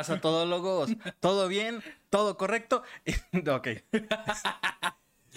pasa todo, logos? ¿Todo bien? ¿Todo correcto? ok.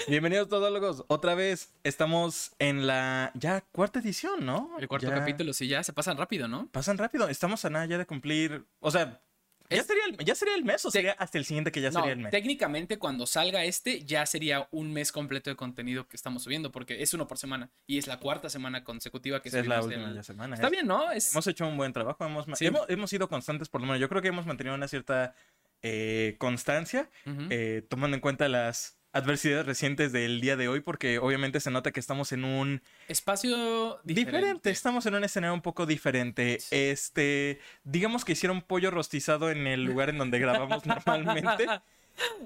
Bienvenidos todólogos. Otra vez estamos en la ya cuarta edición, ¿no? El cuarto Ya capítulo, sí, ya se pasan rápido, ¿no? Pasan rápido. Estamos a nada ya de cumplir. O sea, ya, Es- sería, el, ya sería el mes o sería hasta el siguiente que ya no, sería el mes. técnicamente cuando salga este ya sería un mes completo de contenido que estamos subiendo porque es uno por semana y es la cuarta semana consecutiva que Esa es la última semana. Está Es- bien, ¿no? Es... Hemos hecho un buen trabajo. Hemos, Sí. hemos, hemos sido constantes, por lo menos. Yo creo que hemos mantenido una cierta eh, constancia, eh, tomando en cuenta las adversidades recientes del día de hoy, porque obviamente se nota que estamos en un Espacio Diferente. diferente. estamos en un escenario un poco diferente. Este, digamos que hicieron pollo rostizado en el lugar en donde grabamos normalmente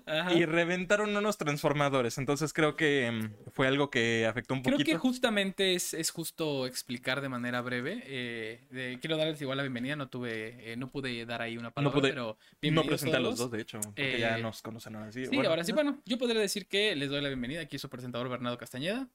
Ajá. y reventaron unos transformadores. Entonces creo que em, fue algo que afectó un Creo poquito. que justamente es, es justo explicar de manera breve. eh, de- quiero darles igual la bienvenida. No tuve, eh, no pude dar ahí una palabra, pude- pero no presenté a los dos, de hecho, porque ya Eh, nos conocen ahora sí. Sí, Bueno, ahora sí, bueno, yo podría decir que les doy la bienvenida aquí su presentador Bernardo Castañeda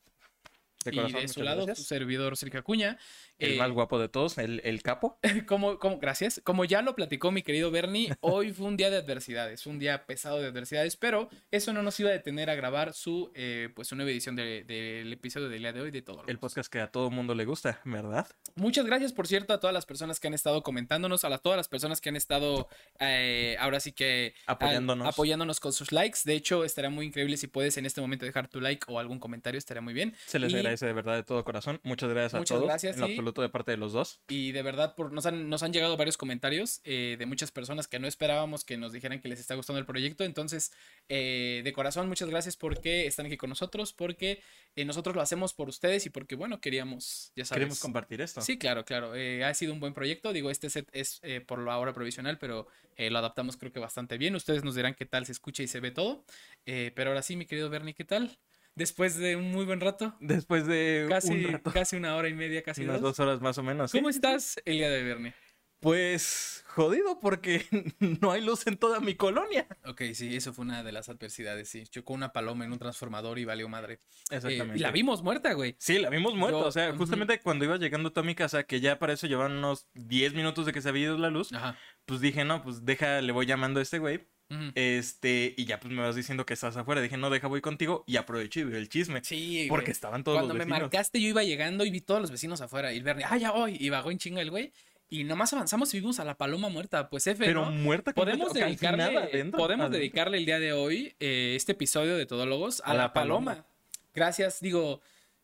de y corazón, de su lado su servidor Sergio Acuña. El Eh, más guapo de todos, el, el capo. como, como, gracias. Como ya lo platicó mi querido Bernie, hoy fue un día de adversidades, un día pesado de adversidades, pero eso no nos iba a detener a grabar su, eh, pues, su nueva edición de- del episodio del día de hoy de todo. El podcast que a todo mundo le gusta, ¿verdad? Muchas gracias, por cierto, a todas las personas que han estado comentándonos, a las- todas las personas que han estado eh, ahora sí que Apoyándonos. apoyándonos con sus likes. De hecho, estaría muy increíble si puedes en este momento dejar tu like o algún comentario, estaría muy bien. Se les Y- agradece de verdad de todo corazón. Muchas gracias Muchas a todos. gracias, en lo sí. absoluto de parte de los dos. Y de verdad, por, nos, han, nos han llegado varios comentarios eh, de muchas personas que no esperábamos que nos dijeran que les está gustando el proyecto. Entonces, eh, de corazón, muchas gracias porque están aquí con nosotros, porque eh, nosotros lo hacemos por ustedes y porque, bueno, queríamos, ya sabes. Queremos compartir esto. Sí, claro, claro. ha sido un buen proyecto. Digo, este set es por lo ahora provisional, pero lo adaptamos creo que bastante bien. Ustedes nos dirán qué tal se escucha y se ve todo. Pero ahora sí, mi querido Bernie, ¿qué tal? Después de un muy buen rato, Después de casi, un rato, casi una hora y media, casi unas dos. dos horas más o menos. ¿sí? ¿Cómo estás el día de Bernie? Pues jodido porque no hay luz en toda mi colonia. Ok, sí, eso fue una de las adversidades, sí. Chocó una paloma en un transformador y valió madre. Eh, Exactamente. y la vimos muerta, güey. Sí, la vimos muerta. Yo- o sea, justamente cuando iba llegando tú a mi casa, que ya para eso llevaban unos 10 minutos de que se había ido la luz, Ajá. pues dije, no, pues deja, le voy llamando a este güey. Este, y ya pues me vas diciendo que estás afuera. Dije, no, deja, voy contigo. Y aproveché y vi el chisme. Sí, porque güey. estaban todos Cuando los me vecinos. marcaste, yo iba llegando y vi todos los vecinos afuera. Y el Bernie, ah, ya voy. Y bajó en chinga el güey. Y nomás avanzamos y vimos a la paloma muerta. Pues F, Pero ¿no? muerta Podemos dedicarle, nada adentro, podemos adentro. dedicarle el día de hoy eh, este episodio de Todólogos a, la, paloma. Gracias, digo,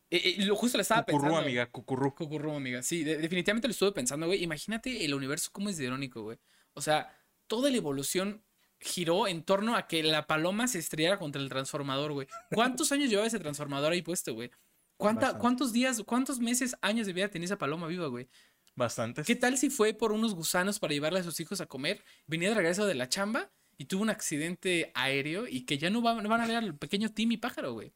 eh, eh, lo justo le estaba Cucurrú, pensando. amiga, cucurrú. Cucurrú, amiga. Sí, de- definitivamente lo estuve pensando, güey. Imagínate el universo cómo es de irónico, güey. O sea, toda la evolución giró en torno a que la paloma se estrellara contra el transformador, güey. ¿Cuántos años llevaba ese transformador ahí puesto, güey? ¿Cuánta. ¿Cuántos días, cuántos meses, años de vida tenía esa paloma viva, güey? Bastantes. ¿Qué tal si fue por unos gusanos para llevarle a sus hijos a comer? Venía de regreso de la chamba y tuvo un accidente aéreo y que ya no, va- no van a ver al pequeño Timmy pájaro, güey.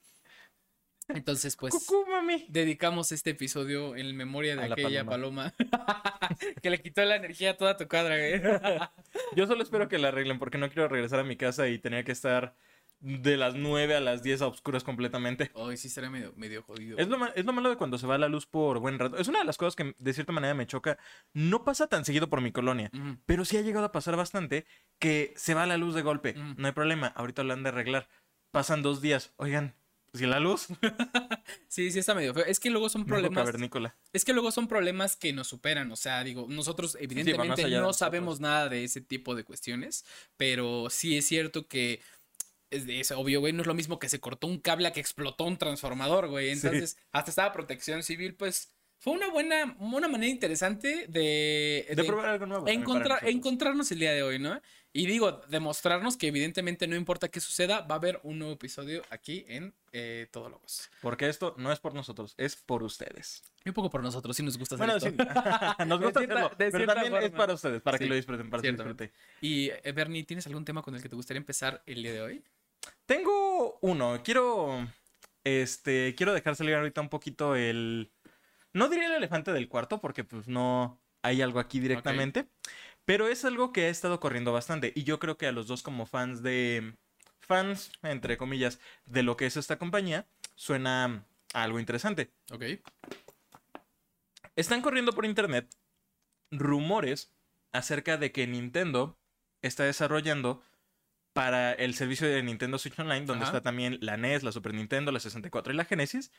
Entonces, pues Cucú, mami. dedicamos este episodio en memoria de A aquella paloma, que le quitó la energía a toda tu cuadra, güey. Yo solo espero que la arreglen porque no quiero regresar a mi casa y tener que estar de las 9 a las 10 a oscuras completamente. Ay, sí, estaría medio, medio jodido. Es lo, es lo malo de cuando se va la luz por buen rato. Es una de las cosas que de cierta manera me choca. No pasa tan seguido por mi colonia, pero sí ha llegado a pasar bastante que se va la luz de golpe. Mm. No hay problema, ahorita lo han de arreglar. Pasan dos días. Oigan, si la luz, Sí, sí, está medio feo. Es que luego son problemas. Es que luego son problemas que nos superan. O sea, digo, nosotros evidentemente no sabemos nada de ese tipo de cuestiones. Pero sí es cierto que. Es, es obvio, güey. No es lo mismo que se cortó un cable a que explotó un transformador, güey. Entonces, hasta estaba protección civil, pues. Fue una buena, una manera interesante de, De, probar algo nuevo. encontrar, encontrarnos el día de hoy, ¿no? Y digo, demostrarnos que evidentemente no importa qué suceda, va a haber un nuevo episodio aquí en eh, Todólogos. Porque esto no es por nosotros, es por ustedes. Y un poco por nosotros, sí nos gusta hacer Bueno, esto. sí. Nos gusta cierta- hacerlo. Pero también es para ustedes, para Sí, que lo disfruten, para que lo disfruten. Y eh, Bernie, ¿tienes algún tema con el que te gustaría empezar el día de hoy? Tengo uno. Quiero. Este. Quiero dejar salir ahorita un poquito el. No diría el elefante del cuarto, porque pues no hay algo aquí directamente. Pero es algo que ha estado corriendo bastante. Y yo creo que a los dos, como fans de. Fans, entre comillas, de lo que es esta compañía, suena algo interesante. Ok. Están corriendo por internet rumores acerca de que Nintendo está desarrollando para el servicio de Nintendo Switch Online, donde Ajá. está también la NES, la Super Nintendo, la 64 y la Genesis.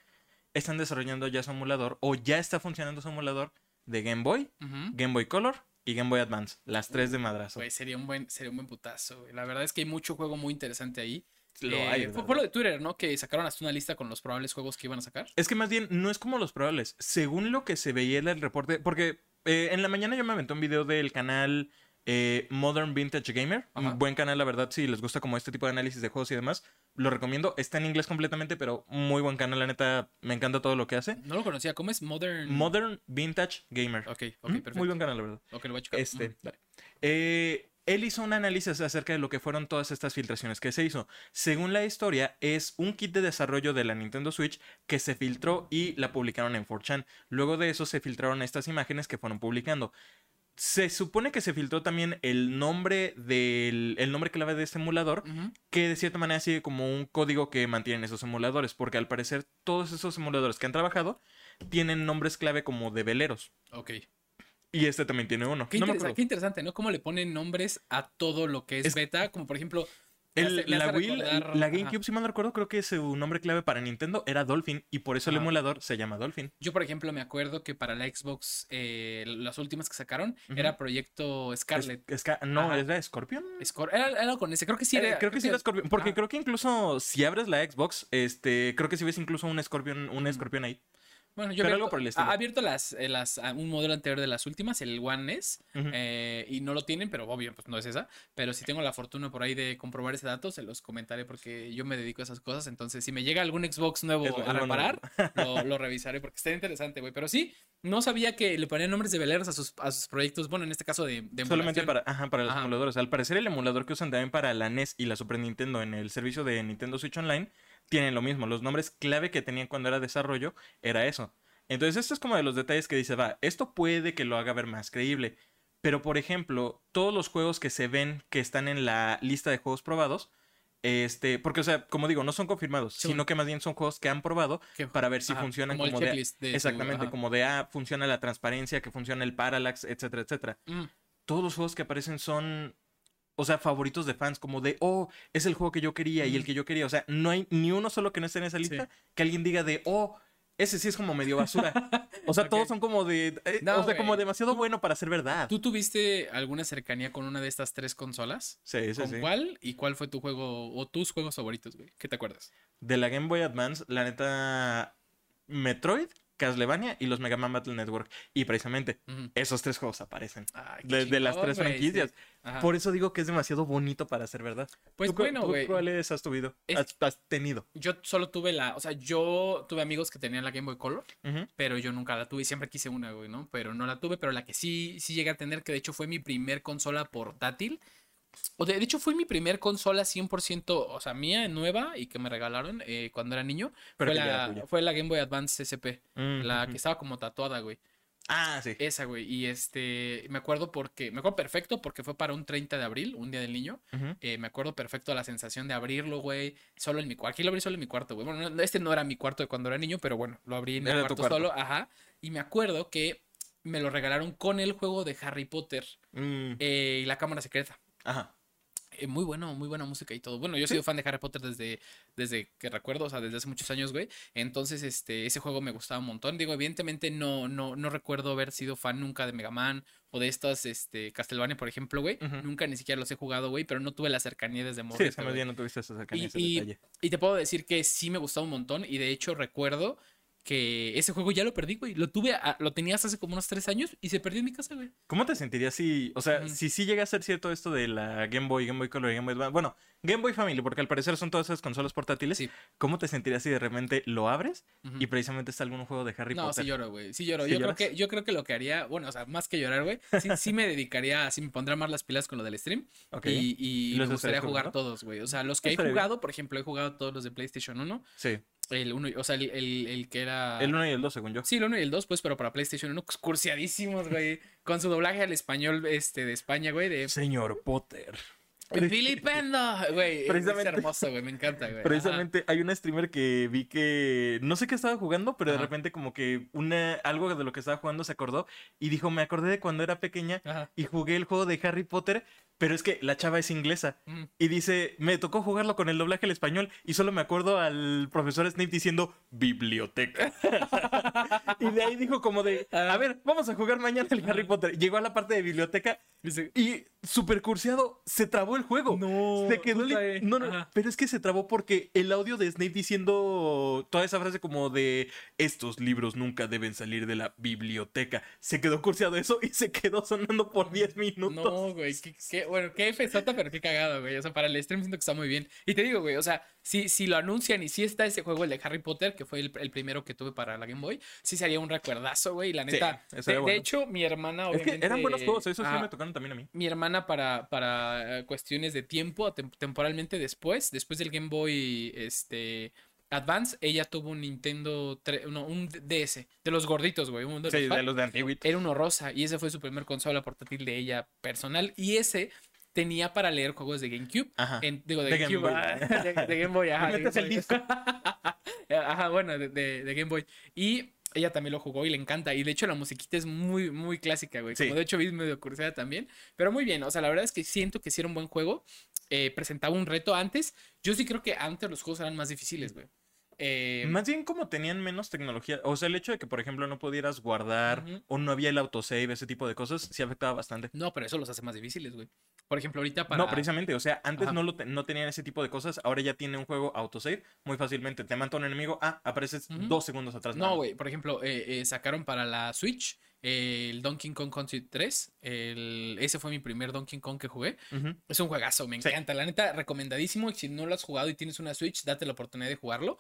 Están desarrollando ya su emulador, o ya está funcionando su emulador de Game Boy. Game Boy Color y Game Boy Advance. Las tres de madrazo. Güey, sería un buen, sería un buen putazo, güey. La verdad es que hay mucho juego muy interesante ahí. Lo Eh, hay, de fue por lo de Twitter, ¿no? Que sacaron hasta una lista con los probables juegos que iban a sacar. Es que más bien no es como los probables. Según lo que se veía en el reporte, porque eh, en la mañana yo me aventé un video del canal eh, Modern Vintage Gamer. Ajá. Un buen canal, la verdad, si les gusta como este tipo de análisis de juegos y demás. Lo recomiendo. Está en inglés completamente, pero muy buen canal, la neta. Me encanta todo lo que hace. No lo conocía. ¿Cómo es? Modern. Modern Vintage Gamer. Ok, ok, Ujú, perfecto. Muy buen canal, la verdad. Ok, lo voy a checar. Este, dale. Eh, él hizo un análisis acerca de lo que fueron todas estas filtraciones que se hizo. Según la historia, es un kit de desarrollo de la Nintendo Switch que se filtró y la publicaron en 4chan. Luego de eso se filtraron estas imágenes que fueron publicando. Se supone que se filtró también el nombre del el nombre clave de este emulador, que de cierta manera sigue como un código que mantienen esos emuladores, porque al parecer todos esos emuladores que han trabajado tienen nombres clave como de veleros. Ok. Y este también tiene uno. Qué, No interesa- qué interesante, ¿no? Cómo le ponen nombres a todo lo que es, Es- beta. Como por ejemplo. El- la hace Wii, recordar- la ajá. GameCube, si mal no recuerdo, creo que su nombre clave para Nintendo era Dolphin y por eso el Ajá. emulador se llama Dolphin. Yo, por ejemplo, me acuerdo que para la Xbox, eh, las últimas que sacaron, era Proyecto Scarlet. Es- Sca- no, Ajá. ¿era Scorpion? Scor- era, era con ese, creo que sí Eh, era. creo que sí era Scorpion. Porque creo que incluso si abres la Xbox, este, creo que si ves incluso un Scorpion, un. Scorpion ahí. Bueno, yo pero abierto, algo por el estilo. ha abierto las, eh, las, a un modelo anterior de las últimas, el One S, eh, y no lo tienen, pero obvio, pues no es esa. Pero si tengo la fortuna por ahí de comprobar ese dato, se los comentaré porque yo me dedico a esas cosas. Entonces, si me llega algún Xbox nuevo Es- a reparar, lo, lo revisaré porque está interesante, güey. Pero sí, no sabía que le ponían nombres de veleros a sus, a sus proyectos, bueno, en este caso de, de Solamente para, ajá, para los Ajá. emuladores. Al parecer, el emulador que usan también para la NES y la Super Nintendo en el servicio de Nintendo Switch Online tienen lo mismo. Los nombres clave que tenían cuando era desarrollo era eso. Entonces, esto es como de los detalles que dice, va, esto puede que lo haga ver más creíble. Pero, por ejemplo, todos los juegos que se ven que están en la lista de juegos probados, este, porque, o sea, como digo, no son confirmados, Sí, sino que más bien son juegos que han probado para ver si ajá, funcionan como como, de... Exactamente, como de, ah, funciona la transparencia, que funciona el parallax, etcétera, etcétera Mm, todos los juegos que aparecen son, o sea, favoritos de fans, como de, oh, es el juego que yo quería y el que yo quería. O sea, no hay ni uno solo que no esté en esa lista que alguien diga de, oh, ese sí es como medio basura. O sea, todos son como de, eh, No, o sea, como demasiado bueno para ser verdad. ¿Tú tuviste alguna cercanía con una de estas tres consolas? Sí, sí, ¿Con sí. cuál? ¿Y cuál fue tu juego o tus juegos favoritos, güey? ¿Qué te acuerdas? De la Game Boy Advance, la neta, Metroid, Castlevania y los Mega Man Battle Network. Y precisamente, esos tres juegos aparecen. Ay, De, de las tres franquicias. sí. Por eso digo que es demasiado bonito para ser verdad. Pues ¿Tú cu- bueno, güey. ¿Cuáles has tuvido? Es- Has, has tenido. Yo solo tuve la, o sea, yo tuve amigos que tenían la Game Boy Color, pero yo nunca la tuve siempre quise una, güey, ¿no? Pero no la tuve, pero la que sí, sí llegué a tener, que de hecho fue mi primer consola portátil. O de, de hecho fue mi primer consola 100%, o sea, mía, nueva y que me regalaron eh, cuando era niño. Pero fue, la, tuya. fue la Game Boy Advance SP, Mm, la que estaba como tatuada, güey. Ah, sí. Esa, güey. Y este, me acuerdo porque, me acuerdo perfecto porque fue para un 30 de abril, un día del niño. Eh, me acuerdo perfecto la sensación de abrirlo, güey. Solo en mi cuarto. Aquí lo abrí solo en mi cuarto, güey. Bueno, no- este no era mi cuarto de cuando era niño, pero bueno, lo abrí en mi cuarto. solo. Ajá. Y me acuerdo que me lo regalaron con el juego de Harry Potter Mm, eh, y la cámara secreta. Ajá. Eh, muy bueno, muy buena música y todo. Bueno, yo he sido fan de Harry Potter desde, desde que recuerdo, o sea, desde hace muchos años, güey. Entonces, este, ese juego me gustaba un montón. Digo, evidentemente no, no, no recuerdo haber sido fan nunca de Mega Man o de estas, este, Castlevania, por ejemplo, güey. Nunca ni siquiera los he jugado, güey, pero no tuve la cercanía desde Sí, morrito, es que más güey. bien no tuviste esa cercanía, Y, ese y- detalle. y te puedo decir que sí me gustaba un montón y de hecho recuerdo que ese juego ya lo perdí, güey. Lo tuve, a- lo tenías hace como unos tres años y se perdió en mi casa, güey. ¿Cómo te sentirías si, o sea, si sí llega a ser cierto esto de la Game Boy, Game Boy Color y Game Boy Advance? Bueno, Game Boy Family, porque al parecer son todas esas consolas portátiles. Sí. ¿Cómo te sentirías si de repente lo abres y precisamente está algún juego de Harry No, Potter? sí lloro, güey. Sí lloro. ¿Sí yo, creo que, yo creo que lo que haría, bueno, o sea, más que llorar, güey, sí, sí me dedicaría, sí me pondría más las pilas con lo del stream. Ok. Y, y ¿Y los me gustaría jugar jugando? todos, güey. O sea, los que he bien. jugado, por ejemplo, he jugado todos los de PlayStation 1. Sí. El 1, o sea, el, el, el que era... El 1 y el 2, según yo. Sí, el 1 y el 2, pues, pero para PlayStation 1, cursiadísimos, güey. Con su doblaje al español este, de España, güey, de Señor Potter. Filipendo, güey. Precisamente- Es hermoso, güey. Me encanta, güey. Ajá. Precisamente hay un streamer que vi que no sé qué estaba jugando, pero de repente como que una algo de lo que estaba jugando se acordó y dijo, "Me acordé de cuando era pequeña Ajá. y jugué el juego de Harry Potter pero es que la chava es inglesa. Mm. Y dice, me tocó jugarlo con el doblaje al español y solo me acuerdo al profesor Snape diciendo biblioteca. y de ahí dijo como de, a ver, vamos a jugar mañana el Harry Potter. Llegó a la parte de biblioteca y super curseado, se trabó el juego. No, se quedó li- eh. no, no, Ajá. pero es que se trabó porque el audio de Snape diciendo toda esa frase como de estos libros nunca deben salir de la biblioteca. Se quedó curseado eso y se quedó sonando por 10 minutos. No, güey, qué, qué- bueno, qué fesota, pero qué cagado, güey. O sea, para el stream siento que está muy bien. Y te digo, güey, o sea, si, si lo anuncian y si está ese juego, el de Harry Potter, que fue el, el primero que tuve para la Game Boy, sí sería un recuerdazo, güey. Y la neta, de, hecho, mi hermana, Es obviamente. que eran buenos juegos, esos sí ah, me tocaron también a mí. mi hermana para, para eh, cuestiones de tiempo, tem- temporalmente después, después del Game Boy este, Advance, ella tuvo un Nintendo, tre- no, un DS, de los gorditos, güey. un de Sí, de los de Antiguito. Era uno rosa y ese fue su primer consola portátil de ella personal y ese tenía para leer juegos de GameCube. Ajá. En- digo, de, De Game GameCube. Boy. de, de Game Boy, ajá. Game el Boy. ajá, bueno, de, de- Game Boy. Y ella también lo jugó y le encanta. Y de hecho la musiquita es muy, muy clásica, güey. Sí. Como de hecho vi medio curiosidad también. Pero muy bien, o sea, la verdad es que siento que sí era un buen juego. Eh, presentaba un reto antes. Yo sí creo que antes los juegos eran más difíciles, güey. Eh, Más bien como tenían menos tecnología. O sea, el hecho de que, por ejemplo, no pudieras guardar o no había el autosave, ese tipo de cosas, sí afectaba bastante. No, pero eso los hace más difíciles, güey. Por ejemplo, ahorita para... No, precisamente, o sea, antes Ajá. no, lo te- no tenían ese tipo de cosas, ahora ya tiene un juego autosave muy fácilmente. Te mata un enemigo, ah, apareces dos segundos atrás. No, güey, por ejemplo, eh, eh, sacaron para la Switch el Donkey Kong Country 3. El, ese fue mi primer Donkey Kong que jugué. Es un juegazo, me Sí. encanta. La neta, recomendadísimo. Si no lo has jugado y tienes una Switch, date la oportunidad de jugarlo.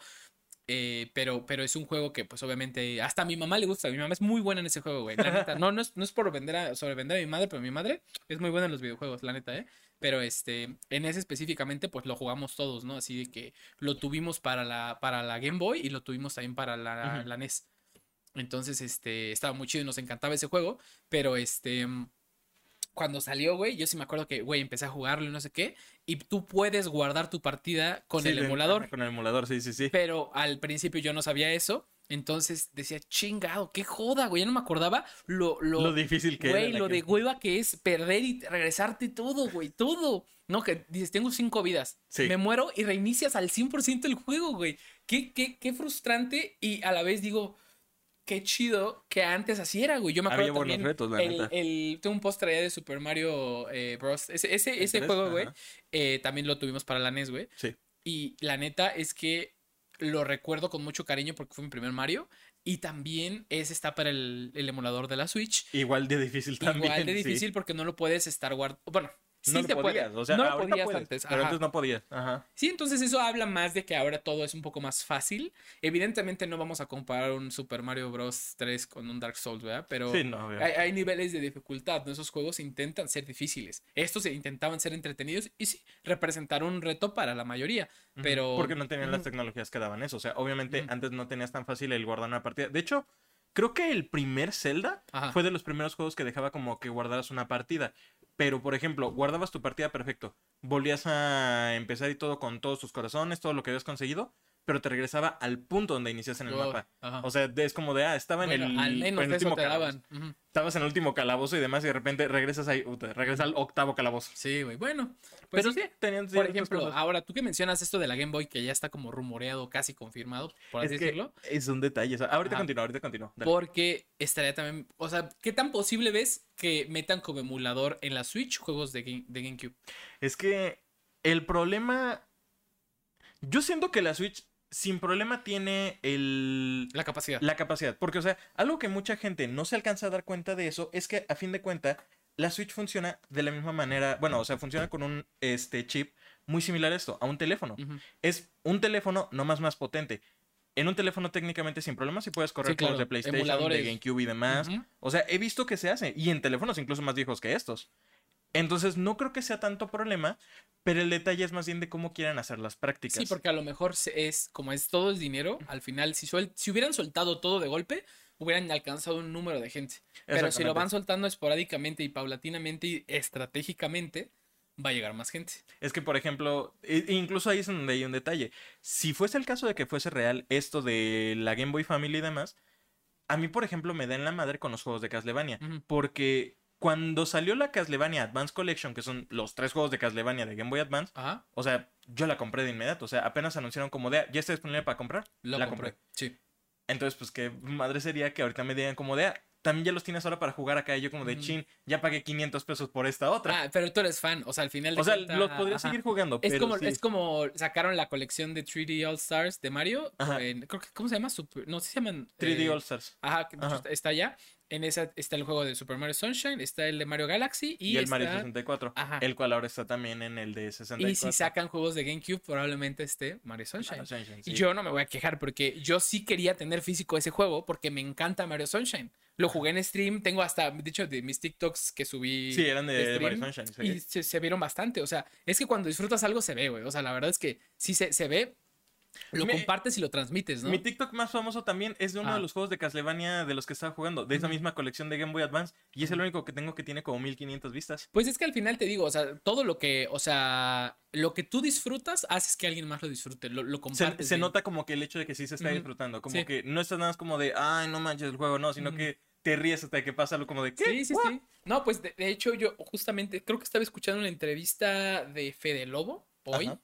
Eh, pero, pero es un juego que, pues, obviamente, hasta a mi mamá le gusta. Mi mamá es muy buena en ese juego, güey. La neta, no, no es, no es por vender a, sobrevender a mi madre, pero mi madre es muy buena en los videojuegos, la neta, ¿eh? Pero este, en ese específicamente, pues lo jugamos todos, ¿no? Así de que lo tuvimos para la, para la Game Boy y lo tuvimos también para la, la NES. Entonces, este, estaba muy chido y nos encantaba ese juego. Pero este, cuando salió, güey, yo sí me acuerdo que, güey, empecé a jugarlo y no sé qué. Y tú puedes guardar tu partida con Sí, el emulador. Con el emulador, sí, sí, sí. Pero al principio yo no sabía eso. Entonces decía, chingado, qué joda, güey. Ya no me acordaba lo, lo, Lo difícil que güey, era. lo que- de hueva que es perder y regresarte todo, güey, todo. No, que dices, tengo cinco vidas. Sí. Me muero y reinicias al 100% el juego, güey. Qué, qué, qué frustrante y a la vez digo, qué chido que antes así era, güey. Yo me acuerdo Había buenos también retos, la el, neta. el- tengo un póster allá de Super Mario eh, Bros. Ese, ese, ese juego, güey, eh, también lo tuvimos para la NES, güey. Sí. Y la neta es que lo recuerdo con mucho cariño porque fue mi primer Mario. Y también ese está para el, el emulador de la Switch. Igual de difícil también. Igual de sí. difícil porque no lo puedes estar guardando. Bueno, sí no lo se puede. podías, o sea, no lo podías puedes, antes. Pero ajá. antes no podías. Ajá. Sí, entonces eso habla más de que ahora todo es un poco más fácil. Evidentemente no vamos a comparar un Super Mario Bros. 3 con un Dark Souls, ¿verdad? Pero Sí, no, hay, hay niveles de dificultad, ¿no? Esos juegos intentan ser difíciles. Estos se intentaban ser entretenidos y sí, representaron un reto para la mayoría. Pero. Porque no tenían las tecnologías que daban eso. O sea, obviamente antes no tenías tan fácil el guardar una partida. De hecho, creo que el primer Zelda Ajá. fue de los primeros juegos que dejaba como que guardaras una partida. Pero, por ejemplo, guardabas tu partida perfecto. Volvías a empezar y todo con todos tus corazones, todo lo que habías conseguido. Pero te regresaba al punto donde inicias en el Oh, mapa. ajá. O sea, es como de, ah, estaba en el, al menos en el eso último te calabozo. Estabas en el último calabozo y demás, y de repente regresas ahí, puta, regresas al octavo calabozo. Sí, güey. Bueno, pues Pero sí. tenían Por ejemplo, cosas. ahora tú que mencionas esto de la Game Boy que ya está como rumoreado, casi confirmado, por así es decirlo. es un detalle. o sea, ahorita continúa, ahorita continúa. Porque estaría también, o sea, ¿qué tan posible ves que metan como emulador en la Switch juegos de, Game- de GameCube? Es que el problema. Yo siento que la Switch sin problema tiene el. La capacidad. La capacidad. Porque, o sea, algo que mucha gente no se alcanza a dar cuenta de eso es que, a fin de cuentas, la Switch funciona de la misma manera. Bueno, o sea, funciona con un este, chip muy similar a esto, a un teléfono. Es un teléfono no más más potente. En un teléfono técnicamente sin problemas sí puedes correr Sí, claro. juegos de PlayStation, Emuladores. de GameCube y demás. O sea, he visto que se hace. Y en teléfonos incluso más viejos que estos. Entonces, no creo que sea tanto problema, pero el detalle es más bien de cómo quieran hacer las prácticas. Sí, porque a lo mejor es, como es todo el dinero, al final, si, suel- si hubieran soltado todo de golpe, hubieran alcanzado un número de gente. Pero si lo van soltando esporádicamente y paulatinamente y estratégicamente, va a llegar más gente. Es que, por ejemplo, e- incluso ahí es donde hay un detalle. Si fuese el caso de que fuese real esto de la Game Boy Family y demás, a mí, por ejemplo, me da en la madre con los juegos de Castlevania. Porque cuando salió la Castlevania Advance Collection, que son los tres juegos de Castlevania de Game Boy Advance, Ajá. o sea, yo la compré de inmediato. O sea, apenas anunciaron como de, ¿ya está disponible para comprar? Lo la compré. compré. Sí. Entonces, pues qué madre sería que ahorita me digan como de, "Ah, también ya los tienes ahora para jugar acá. Y yo como de, Ujú. chin, ya pagué 500 pesos por esta otra. Ah, pero tú eres fan. O sea, al final de o sea, los podría ajá. seguir jugando, Es pero como, sí. es como sacaron la colección de 3D All Stars de Mario. Creo que, ¿Cómo se llama? Super, no si se llaman. 3D eh, All Stars. Ajá, que está allá. En esa está el juego de Super Mario Sunshine, está el de Mario Galaxy y, Y, el está- Mario 64. Ajá. El cual ahora está también en el de 64. Y si sacan juegos de GameCube, probablemente esté Mario Sunshine. Mario Sunshine, Y yo no me voy a quejar porque yo sí quería tener físico ese juego porque me encanta Mario Sunshine. Lo jugué en stream, tengo hasta, de hecho, de mis TikToks que subí. Sí, eran de, Mario Sunshine. sí. Y se, se vieron bastante. O sea, es que cuando disfrutas algo se ve, güey. O sea, la verdad es que sí se, se ve, lo compartes y lo transmites, ¿no? Mi TikTok más famoso también es de uno Ah. de los juegos de Castlevania de los que estaba jugando, de esa misma colección de Game Boy Advance. Y es el único que tengo que tiene como 1500 vistas. Pues es que al final te digo, o sea, todo lo que, o sea, lo que tú disfrutas haces que alguien más lo disfrute, lo, lo Se, compartes. se nota como que el hecho de que sí se está disfrutando. Como Sí. que no estás nada más como de, ay, no manches el juego, no, sino que te ríes hasta que pasa algo como de, ¿qué? Sí, sí, ¿What?". sí. No, pues de, de hecho yo justamente creo que estaba escuchando una entrevista de Fede Lobo hoy. Ajá.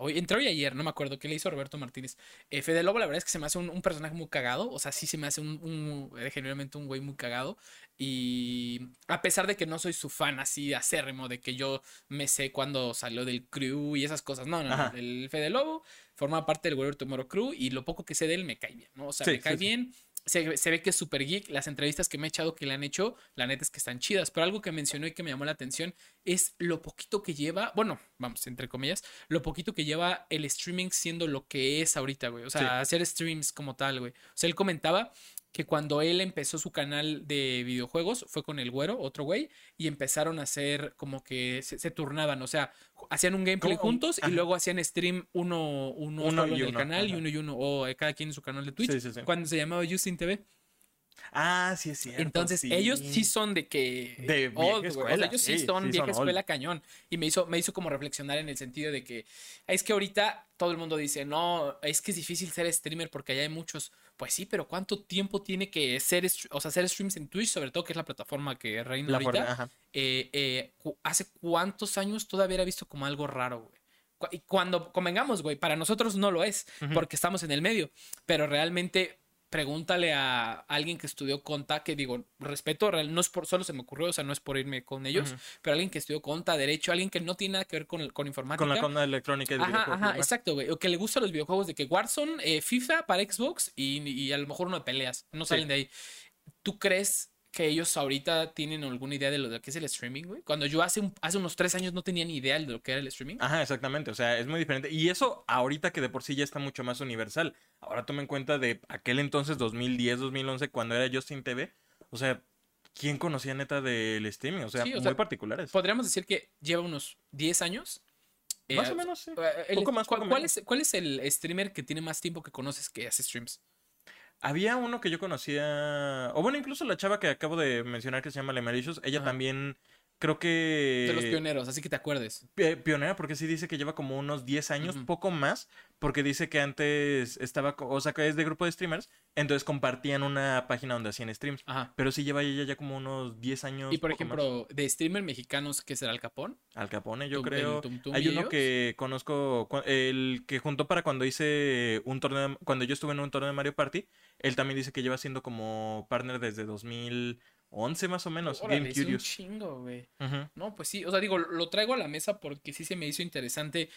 Hoy, entró hoy ayer, no me acuerdo, qué le hizo Roberto Martínez. Eh, Fede Lobo, la verdad es que se me hace un, un personaje muy cagado. O sea, sí se me hace un, un- eh, genuinamente un güey muy cagado. Y a pesar de que no soy su fan así acérrimo, de que yo me sé cuando salió del crew y esas cosas. No, no, no. El Fede Lobo forma parte del Warrior Tomorrow Crew y lo poco que sé de él me cae bien, ¿no? O sea, Sí, me cae sí, sí. Se, se ve que es super geek. Las entrevistas que me he echado que le han hecho, la neta es que están chidas. Pero algo que mencionó y que me llamó la atención es lo poquito que lleva, bueno, vamos, entre comillas, lo poquito que lleva el streaming siendo lo que es ahorita, güey. O sea, Sí. hacer streams como tal, güey. O sea, él comentaba que cuando él empezó su canal de videojuegos fue con el güero, otro güey, y empezaron a hacer como que se, se turnaban, o sea, hacían un gameplay juntos y luego hacían stream uno, uno, Uno solo y en el uno, canal y uno y uno, o eh, cada quien en su canal de Twitch, Sí, sí, sí. cuando se llamaba Justin TV. Ah, sí, es cierto. Entonces, sí. ellos sí son de que. De vieja old. O sea, escuela, ellos sí, sí, son sí vieja son old. escuela cañón. Y me hizo, me hizo como reflexionar en el sentido de que es que ahorita todo el mundo dice, no, es que es difícil ser streamer porque allá hay muchos. Pues sí, pero ¿cuánto tiempo tiene que ser, str- o sea, hacer streams en Twitch, sobre todo que es la plataforma que reina La ahorita? forma- eh, eh, cu- ¿Hace cuántos años todavía era visto como algo raro, güey? Cu- Y cuando convengamos, güey, para nosotros no lo es, porque estamos en el medio, pero realmente pregúntale a alguien que estudió conta, que digo, respeto, real- no es por, solo se me ocurrió, o sea, no es por irme con ellos, pero alguien que estudió conta, derecho, alguien que no tiene nada que ver con, con informática. Con la conda electrónica y Ajá, ajá, exacto, güey. O que le gustan los videojuegos de que Warzone, eh, FIFA para Xbox y, y a lo mejor uno de peleas. No Sí. salen de ahí. ¿Tú crees que ellos ahorita tienen alguna idea de lo de qué es el streaming, güey? Cuando yo hace, un- hace unos tres años no tenía ni idea de lo que era el streaming. Ajá, exactamente. O sea, es muy diferente. Y eso ahorita que de por sí ya está mucho más universal. Ahora toma en cuenta de aquel entonces, 2010, 2011, cuando era Justin TV. O sea, ¿quién conocía neta del streaming? O sea, Sí, o muy sea, particulares. Podríamos decir que lleva unos 10 años. Eh, Más o menos, sí. eh, el- Poco más, ¿cuál, poco cuál menos. es, ¿Cuál es el streamer que tiene más tiempo que conoces que hace streams? Había uno que yo conocía, o bueno, incluso la chava que acabo de mencionar que se llama Lemericious, ella Ajá. también creo que... De los pioneros, así que te acuerdes. Pi- Pionera, porque sí dice que lleva como unos 10 años, poco más, porque dice que antes estaba, o sea, que es de grupo de streamers, entonces compartían una página donde hacían streams. Ajá. Pero sí lleva ella ya como unos 10 años. Y por más. ejemplo, de streamer mexicanos, ¿qué será el Capón? Al Capone, yo Tum- creo. Tum Tum Hay uno que conozco, el que juntó para cuando hice un torneo, cuando yo estuve en un torneo de Mario Party, él también dice que lleva siendo como partner desde 2011 más o menos. Órale, Game es un Curious. chingo, güey. No, pues sí, o sea, digo, lo traigo a la mesa porque sí se me hizo interesante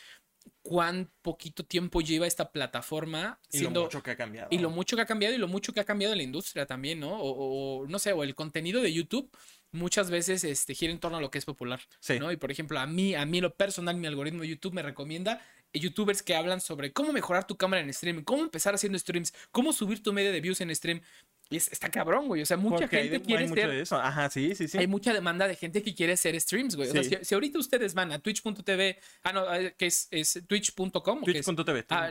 cuán poquito tiempo lleva esta plataforma Y siendo... lo mucho que ha cambiado. Y lo mucho que ha cambiado y lo mucho que ha cambiado la industria también, ¿no? O, o, no sé, o el contenido de YouTube muchas veces este, gira en torno a lo que es popular, Sí. ¿no? Y por ejemplo, a mí, a mí lo personal, mi algoritmo de YouTube me recomienda eh, youtubers que hablan sobre cómo mejorar tu cámara en stream, cómo empezar haciendo streams, cómo subir tu media de views en stream. Y es- está cabrón, güey. O sea, mucha Porque hay gente de- quiere hay mucho ser de eso. Ajá, sí, sí, sí. hay mucha demanda de gente que quiere hacer streams, güey. O sea, si, si ahorita ustedes van a twitch.tv, ah, no, eh, que es, es twitch.com. Twitch.tv. Ah.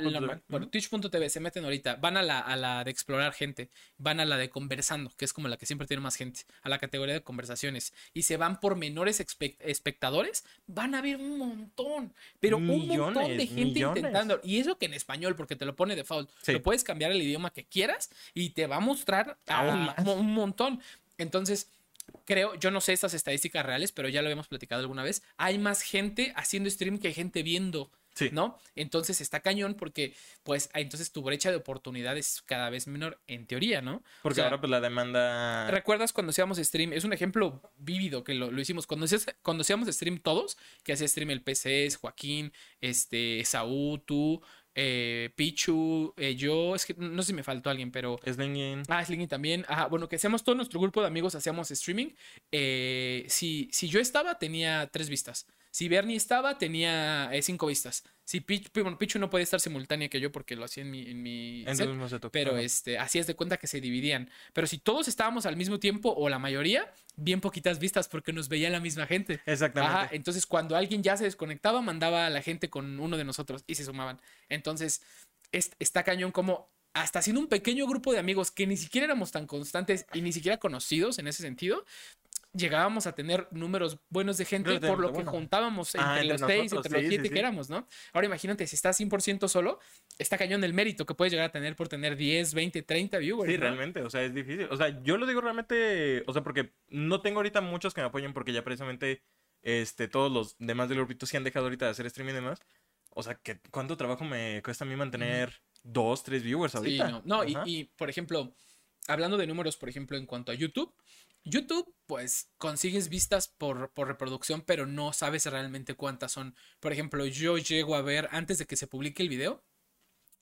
Bueno, twitch.tv, se meten ahorita. Van a la, a la de explorar gente. Van a la de conversando, que es como la que siempre tiene más gente. A la categoría de conversaciones. Y se van por menores espe- espectadores. Van a ver un montón. Pero un montón de Millones, gente millones. intentando. Y eso que en español, porque te lo pone default. Sí. Lo puedes cambiar el idioma que quieras y te va a mostrar Aún a- más. un montón. Entonces, creo, yo no sé estas estadísticas reales, pero ya lo habíamos platicado alguna vez, hay más gente haciendo stream que gente viendo. ¿No? Entonces está cañón porque, pues, entonces tu brecha de oportunidad es cada vez menor, en teoría, ¿no? Porque ahora, pues, la demanda. ¿Recuerdas cuando hacíamos stream? Es un ejemplo vívido que lo, hicimos. Cuando, cuando hacíamos stream todos, que hacía stream el PCS, Joaquín, este, Saúl, tú, eh, Pichu, eh, yo, es que no sé si me faltó alguien, pero... Slinging. Ah, Slinging también. Ajá, bueno, que hacíamos todo nuestro grupo de amigos, hacíamos streaming. Eh, si, si yo estaba, tenía tres vistas. Si Bernie estaba, tenía eh, cinco vistas. Si Pichu, bueno, Pichu no podía estar simultánea que yo porque lo hacía en mi, en mi pero este, así es de cuenta que se dividían. Pero si todos estábamos al mismo tiempo o la mayoría, bien poquitas vistas porque nos veía la misma gente. Exactamente. Ajá, entonces cuando alguien ya se desconectaba, mandaba a la gente con uno de nosotros y se sumaban. Entonces, está cañón como hasta siendo un pequeño grupo de amigos que ni siquiera éramos tan constantes y ni siquiera conocidos en ese sentido, llegábamos a tener números buenos de gente por lo que juntábamos entre los seis, entre los siete que éramos, ¿no? Ahora imagínate, si estás 100% solo, está cañón el mérito que puedes llegar a tener por tener 10, 20, 30 viewers. Sí, realmente, o sea, es difícil. O sea, yo lo digo realmente, o sea, porque no tengo ahorita muchos que me apoyen porque ya precisamente este, todos los demás del grupito sí han dejado ahorita de hacer streaming y demás. O sea, que ¿cuánto trabajo me cuesta a mí mantener dos, tres viewers ahorita? Sí, no, no y, y, por ejemplo, hablando de números, por ejemplo, en cuanto a YouTube, YouTube, pues consigues vistas por, por, reproducción, pero no sabes realmente cuántas son. Por ejemplo, yo llego a ver antes de que se publique el video.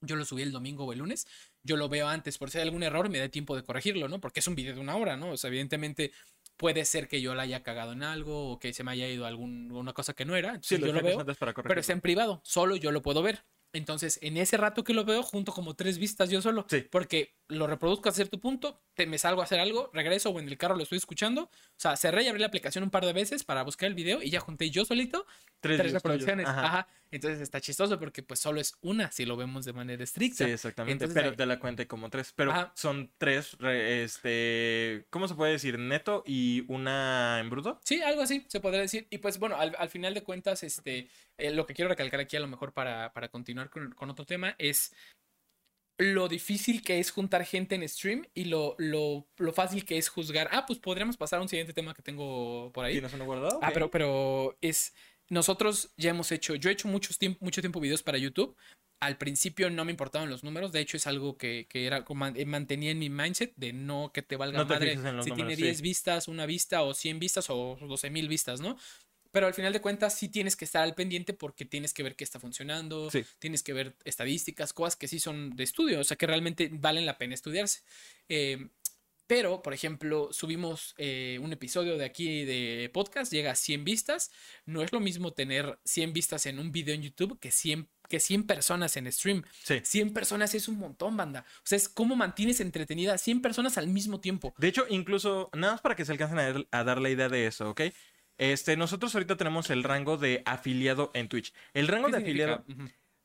Yo lo subí el domingo o el lunes. Yo lo veo antes por si hay algún error me da tiempo de corregirlo, ¿no? Porque es un video de una hora, ¿no? O sea, evidentemente puede ser que yo la haya cagado en algo o que se me haya ido alguna cosa que no era. sí, yo lo veo. Pero está en privado. Solo yo lo puedo ver. Entonces, en ese rato que lo veo, junto como tres vistas yo solo. Sí. Porque lo reproduzco a cierto punto, te, me salgo a hacer algo, regreso o en el carro lo estoy escuchando. O sea, cerré y abrí la aplicación un par de veces para buscar el video y ya junté yo solito tres, reproducciones. Ajá. Entonces está chistoso porque pues solo es una si lo vemos de manera estricta. Sí, exactamente. pero te la cuenta como tres. Pero son tres, este, ¿cómo se puede decir? Neto y una en bruto. Sí, algo así se podría decir. Y pues bueno, al, final de cuentas, este, eh, lo que quiero recalcar aquí a lo mejor para, para continuar con, con otro tema es lo difícil que es juntar gente en stream y lo, lo, lo, fácil que es juzgar. Ah, pues podríamos pasar a un siguiente tema que tengo por ahí. ¿Tienes uno guardado? Ah, pero, pero es nosotros ya hemos hecho, yo he hecho mucho tiempo, mucho tiempo videos para YouTube. Al principio no me importaban los números, de hecho es algo que, que era eh, mantenía en mi mindset de no que te valga madre si tiene 10 vistas, una vista o 100 vistas o 12 mil vistas, ¿no? Pero al final de cuentas sí tienes que estar al pendiente porque tienes que ver qué está funcionando, tienes que ver estadísticas, cosas que sí son de estudio, o sea que realmente valen la pena estudiarse. Eh, pero, por ejemplo, subimos eh, un episodio de aquí de podcast, llega a 100 vistas. No es lo mismo tener 100 vistas en un video en YouTube que 100, que 100 personas en stream. Sí. 100 personas es un montón, banda. O sea, es cómo mantienes entretenida a 100 personas al mismo tiempo. De hecho, incluso, nada más para que se alcancen a, dar la idea de eso, ¿ok? Este, nosotros ahorita tenemos el rango de afiliado en Twitch. El rango de afiliado.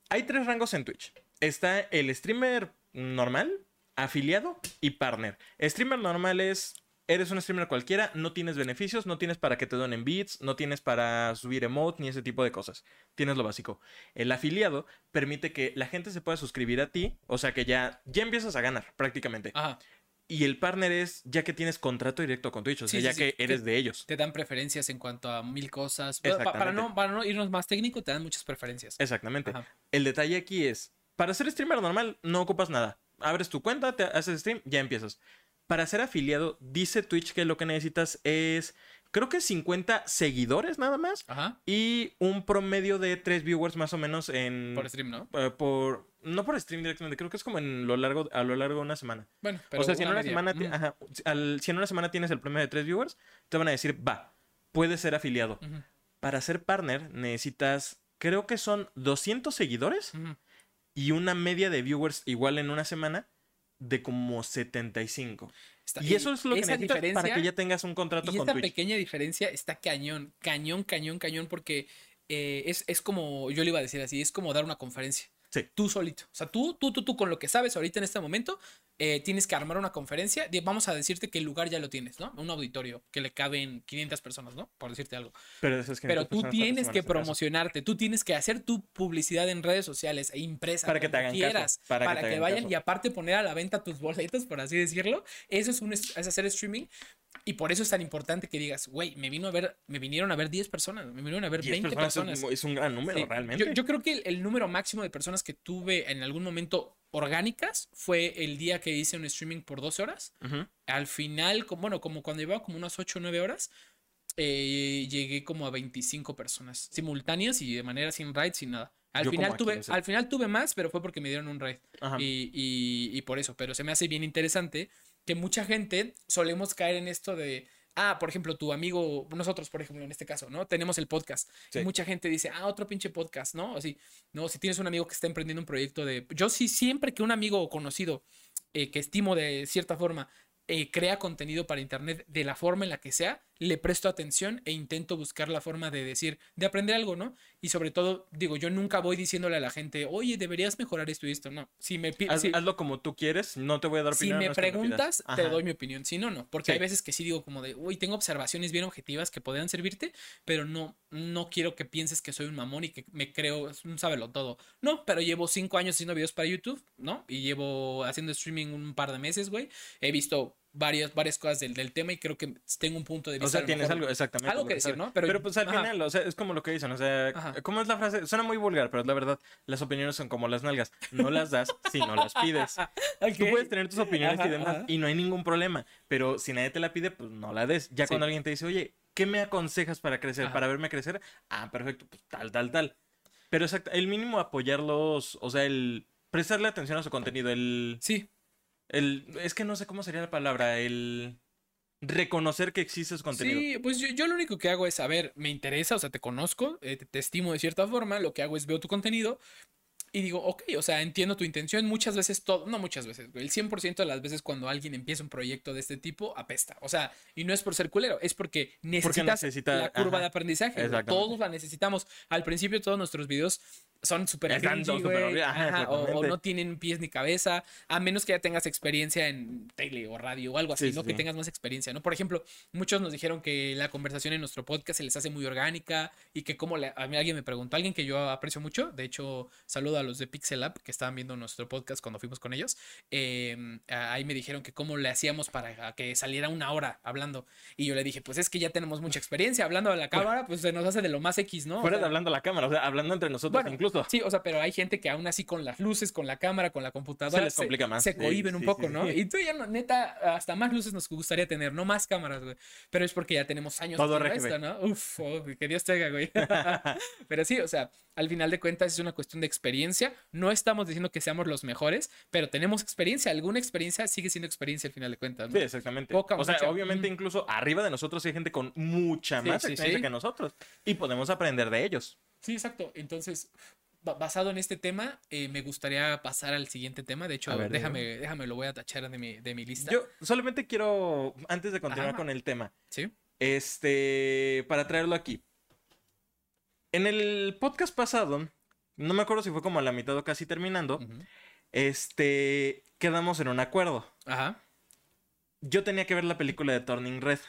Hay tres rangos en Twitch. Está el streamer normal, afiliado y partner. Streamer normal es, eres un streamer cualquiera, no tienes beneficios, no tienes para que te donen bits, no tienes para subir emote ni ese tipo de cosas. Tienes lo básico. El afiliado permite que la gente se pueda suscribir a ti, o sea que ya, ya empiezas a ganar prácticamente. Y el partner es ya que tienes contrato directo con Twitch, o sea, ya que eres de ellos. Te dan preferencias en cuanto a mil cosas. Para no, para no irnos más técnico, te dan muchas preferencias. Exactamente. El detalle aquí es, para ser streamer normal no ocupas nada abres tu cuenta, te haces stream, ya empiezas. Para ser afiliado, dice Twitch que lo que necesitas es, creo que 50 seguidores nada más. Ajá. Y un promedio de 3 viewers más o menos en... Por stream, ¿no? Eh, por... No por stream directamente, creo que es como en lo largo, a lo largo de una semana. Bueno, pero O sea, si en una, semana, ajá, si en una semana tienes el promedio de 3 viewers, te van a decir, va, puedes ser afiliado. Para ser partner necesitas, creo que son 200 seguidores y una media de viewers igual en una semana de como 75. Y eso es lo que necesitas para que ya tengas un contrato y esta pequeña diferencia está cañón, cañón, cañón, cañón, porque eh, es, es como, yo le iba a decir así, es como dar una conferencia. Sí. Tú solito. O sea, tú, tú, tú, tú con lo que sabes ahorita en este momento, eh, tienes que armar una conferencia. Vamos a decirte que el lugar ya lo tienes, ¿no? Un auditorio que le caben 500 personas, ¿no? Por decirte algo. Pero, Pero tú tienes que promocionarte, tú tienes que hacer tu publicidad en redes sociales e impresa. Para que te hagan quieras, para, que, vayan y aparte poner a la venta tus boletos, por así decirlo. Eso es, un, es hacer streaming. Y por eso es tan importante que digas, güey, me vino a ver, me vinieron a ver 10 personas, me vinieron a ver 20 personas. Es, un gran número, realmente. Yo, creo que el, número máximo de personas que tuve en algún momento orgánicas fue el día que hice un streaming por 12 horas. Al final, como, bueno, como cuando llevaba como unas 8 o 9 horas, eh, llegué como a 25 personas simultáneas y de manera sin raid, sin nada. Al final, tuve, al final tuve más, pero fue porque me dieron un raid. Y, y, y, por eso, pero se me hace bien interesante que mucha gente solemos caer en esto de, ah, por ejemplo, tu amigo, nosotros, por ejemplo, en este caso, ¿no? Tenemos el podcast. Y mucha gente dice, ah, otro pinche podcast, ¿no? Así, no, si tienes un amigo que está emprendiendo un proyecto de... Yo sí, siempre que un amigo conocido eh, que estimo de cierta forma eh, crea contenido para Internet de la forma en la que sea, le presto atención e intento buscar la forma de decir, de aprender algo, ¿no? Y sobre todo, digo, yo nunca voy diciéndole a la gente, oye, deberías mejorar esto y esto, no. Si me Haz, Hazlo como tú quieres, no te voy a dar opinión. Si me preguntas, te doy mi opinión, si no, no. Porque hay veces que sí digo como de, uy, tengo observaciones bien objetivas que podrían servirte, pero no, no quiero que pienses que soy un mamón y que me creo, un sábelo todo. No, pero llevo cinco años haciendo videos para YouTube, ¿no? Y llevo haciendo streaming un par de meses, güey. He visto varias, varias cosas del, del, tema y creo que tengo un punto de vista. O sea, tienes algo, exactamente. Algo que decir, ¿no? Pero, pues al final, o sea, es como lo que dicen, o sea, ¿cómo es la frase? Suena muy vulgar, pero es la verdad, las opiniones son como las nalgas, no las das si no las pides. Tú puedes tener tus opiniones y demás y no hay ningún problema, pero si nadie te la pide, pues no la des. Ya cuando alguien te dice, oye, ¿qué me aconsejas para crecer, para verme crecer? Ah, perfecto, pues tal, tal, tal. Pero exacto, el mínimo apoyarlos, o sea, el prestarle atención a su contenido, el... Sí. El, es que no sé cómo sería la palabra, el reconocer que existe su contenido. Sí, pues yo, lo único que hago es, a ver, me interesa, o sea, te conozco, eh, te, estimo de cierta forma, lo que hago es veo tu contenido y digo, ok, o sea, entiendo tu intención. Muchas veces todo, no muchas veces, el 100% de las veces cuando alguien empieza un proyecto de este tipo, apesta. O sea, y no es por ser culero, es porque necesitas necesita, la curva de aprendizaje. Todos la necesitamos. Al principio todos nuestros videos son súper güey. O, no tienen pies ni cabeza, a menos que ya tengas experiencia en tele o radio o algo así, ¿no? Que tengas más experiencia, ¿no? Por ejemplo, muchos nos dijeron que la conversación en nuestro podcast se les hace muy orgánica y que como a mí alguien me preguntó, alguien que yo aprecio mucho, de hecho, saludo a los de Pixel App que estaban viendo nuestro podcast cuando fuimos con ellos, em, ahí me dijeron que cómo le hacíamos para que saliera una hora hablando y yo le dije, pues es que ya tenemos mucha experiencia hablando a la cámara, pues se nos hace de lo más X, ¿no? Fuera de hablando a la cámara, o sea, hablando entre nosotros incluso. Sí, o sea, pero hay gente que aún así con las luces, con la cámara, con la computadora, se les complica más. Se cohiben un poco, ¿no? Y tú ya, no, neta, hasta más luces nos gustaría tener, no más cámaras, güey. Pero es porque ya tenemos años Todo esto, ¿no? Uf, oh, que Dios te haga, güey. pero sí, o sea, al final de cuentas es una cuestión de experiencia. No estamos diciendo que seamos los mejores, pero tenemos experiencia. Alguna experiencia sigue siendo experiencia al final de cuentas. ¿no? Sí, exactamente. o sea, obviamente incluso arriba de nosotros hay gente con mucha más experiencia que nosotros y podemos aprender de ellos. Sí, exacto. Entonces, basado en este tema, eh, me gustaría pasar al siguiente tema. De hecho, déjame, déjame, lo voy a tachar de mi, de mi lista. Yo solamente quiero, antes de continuar con el tema, ¿Sí? este, para traerlo aquí. En el podcast pasado, no me acuerdo si fue como a la mitad o casi terminando, este, quedamos en un acuerdo. Ajá. Yo tenía que ver la película de Turning Red.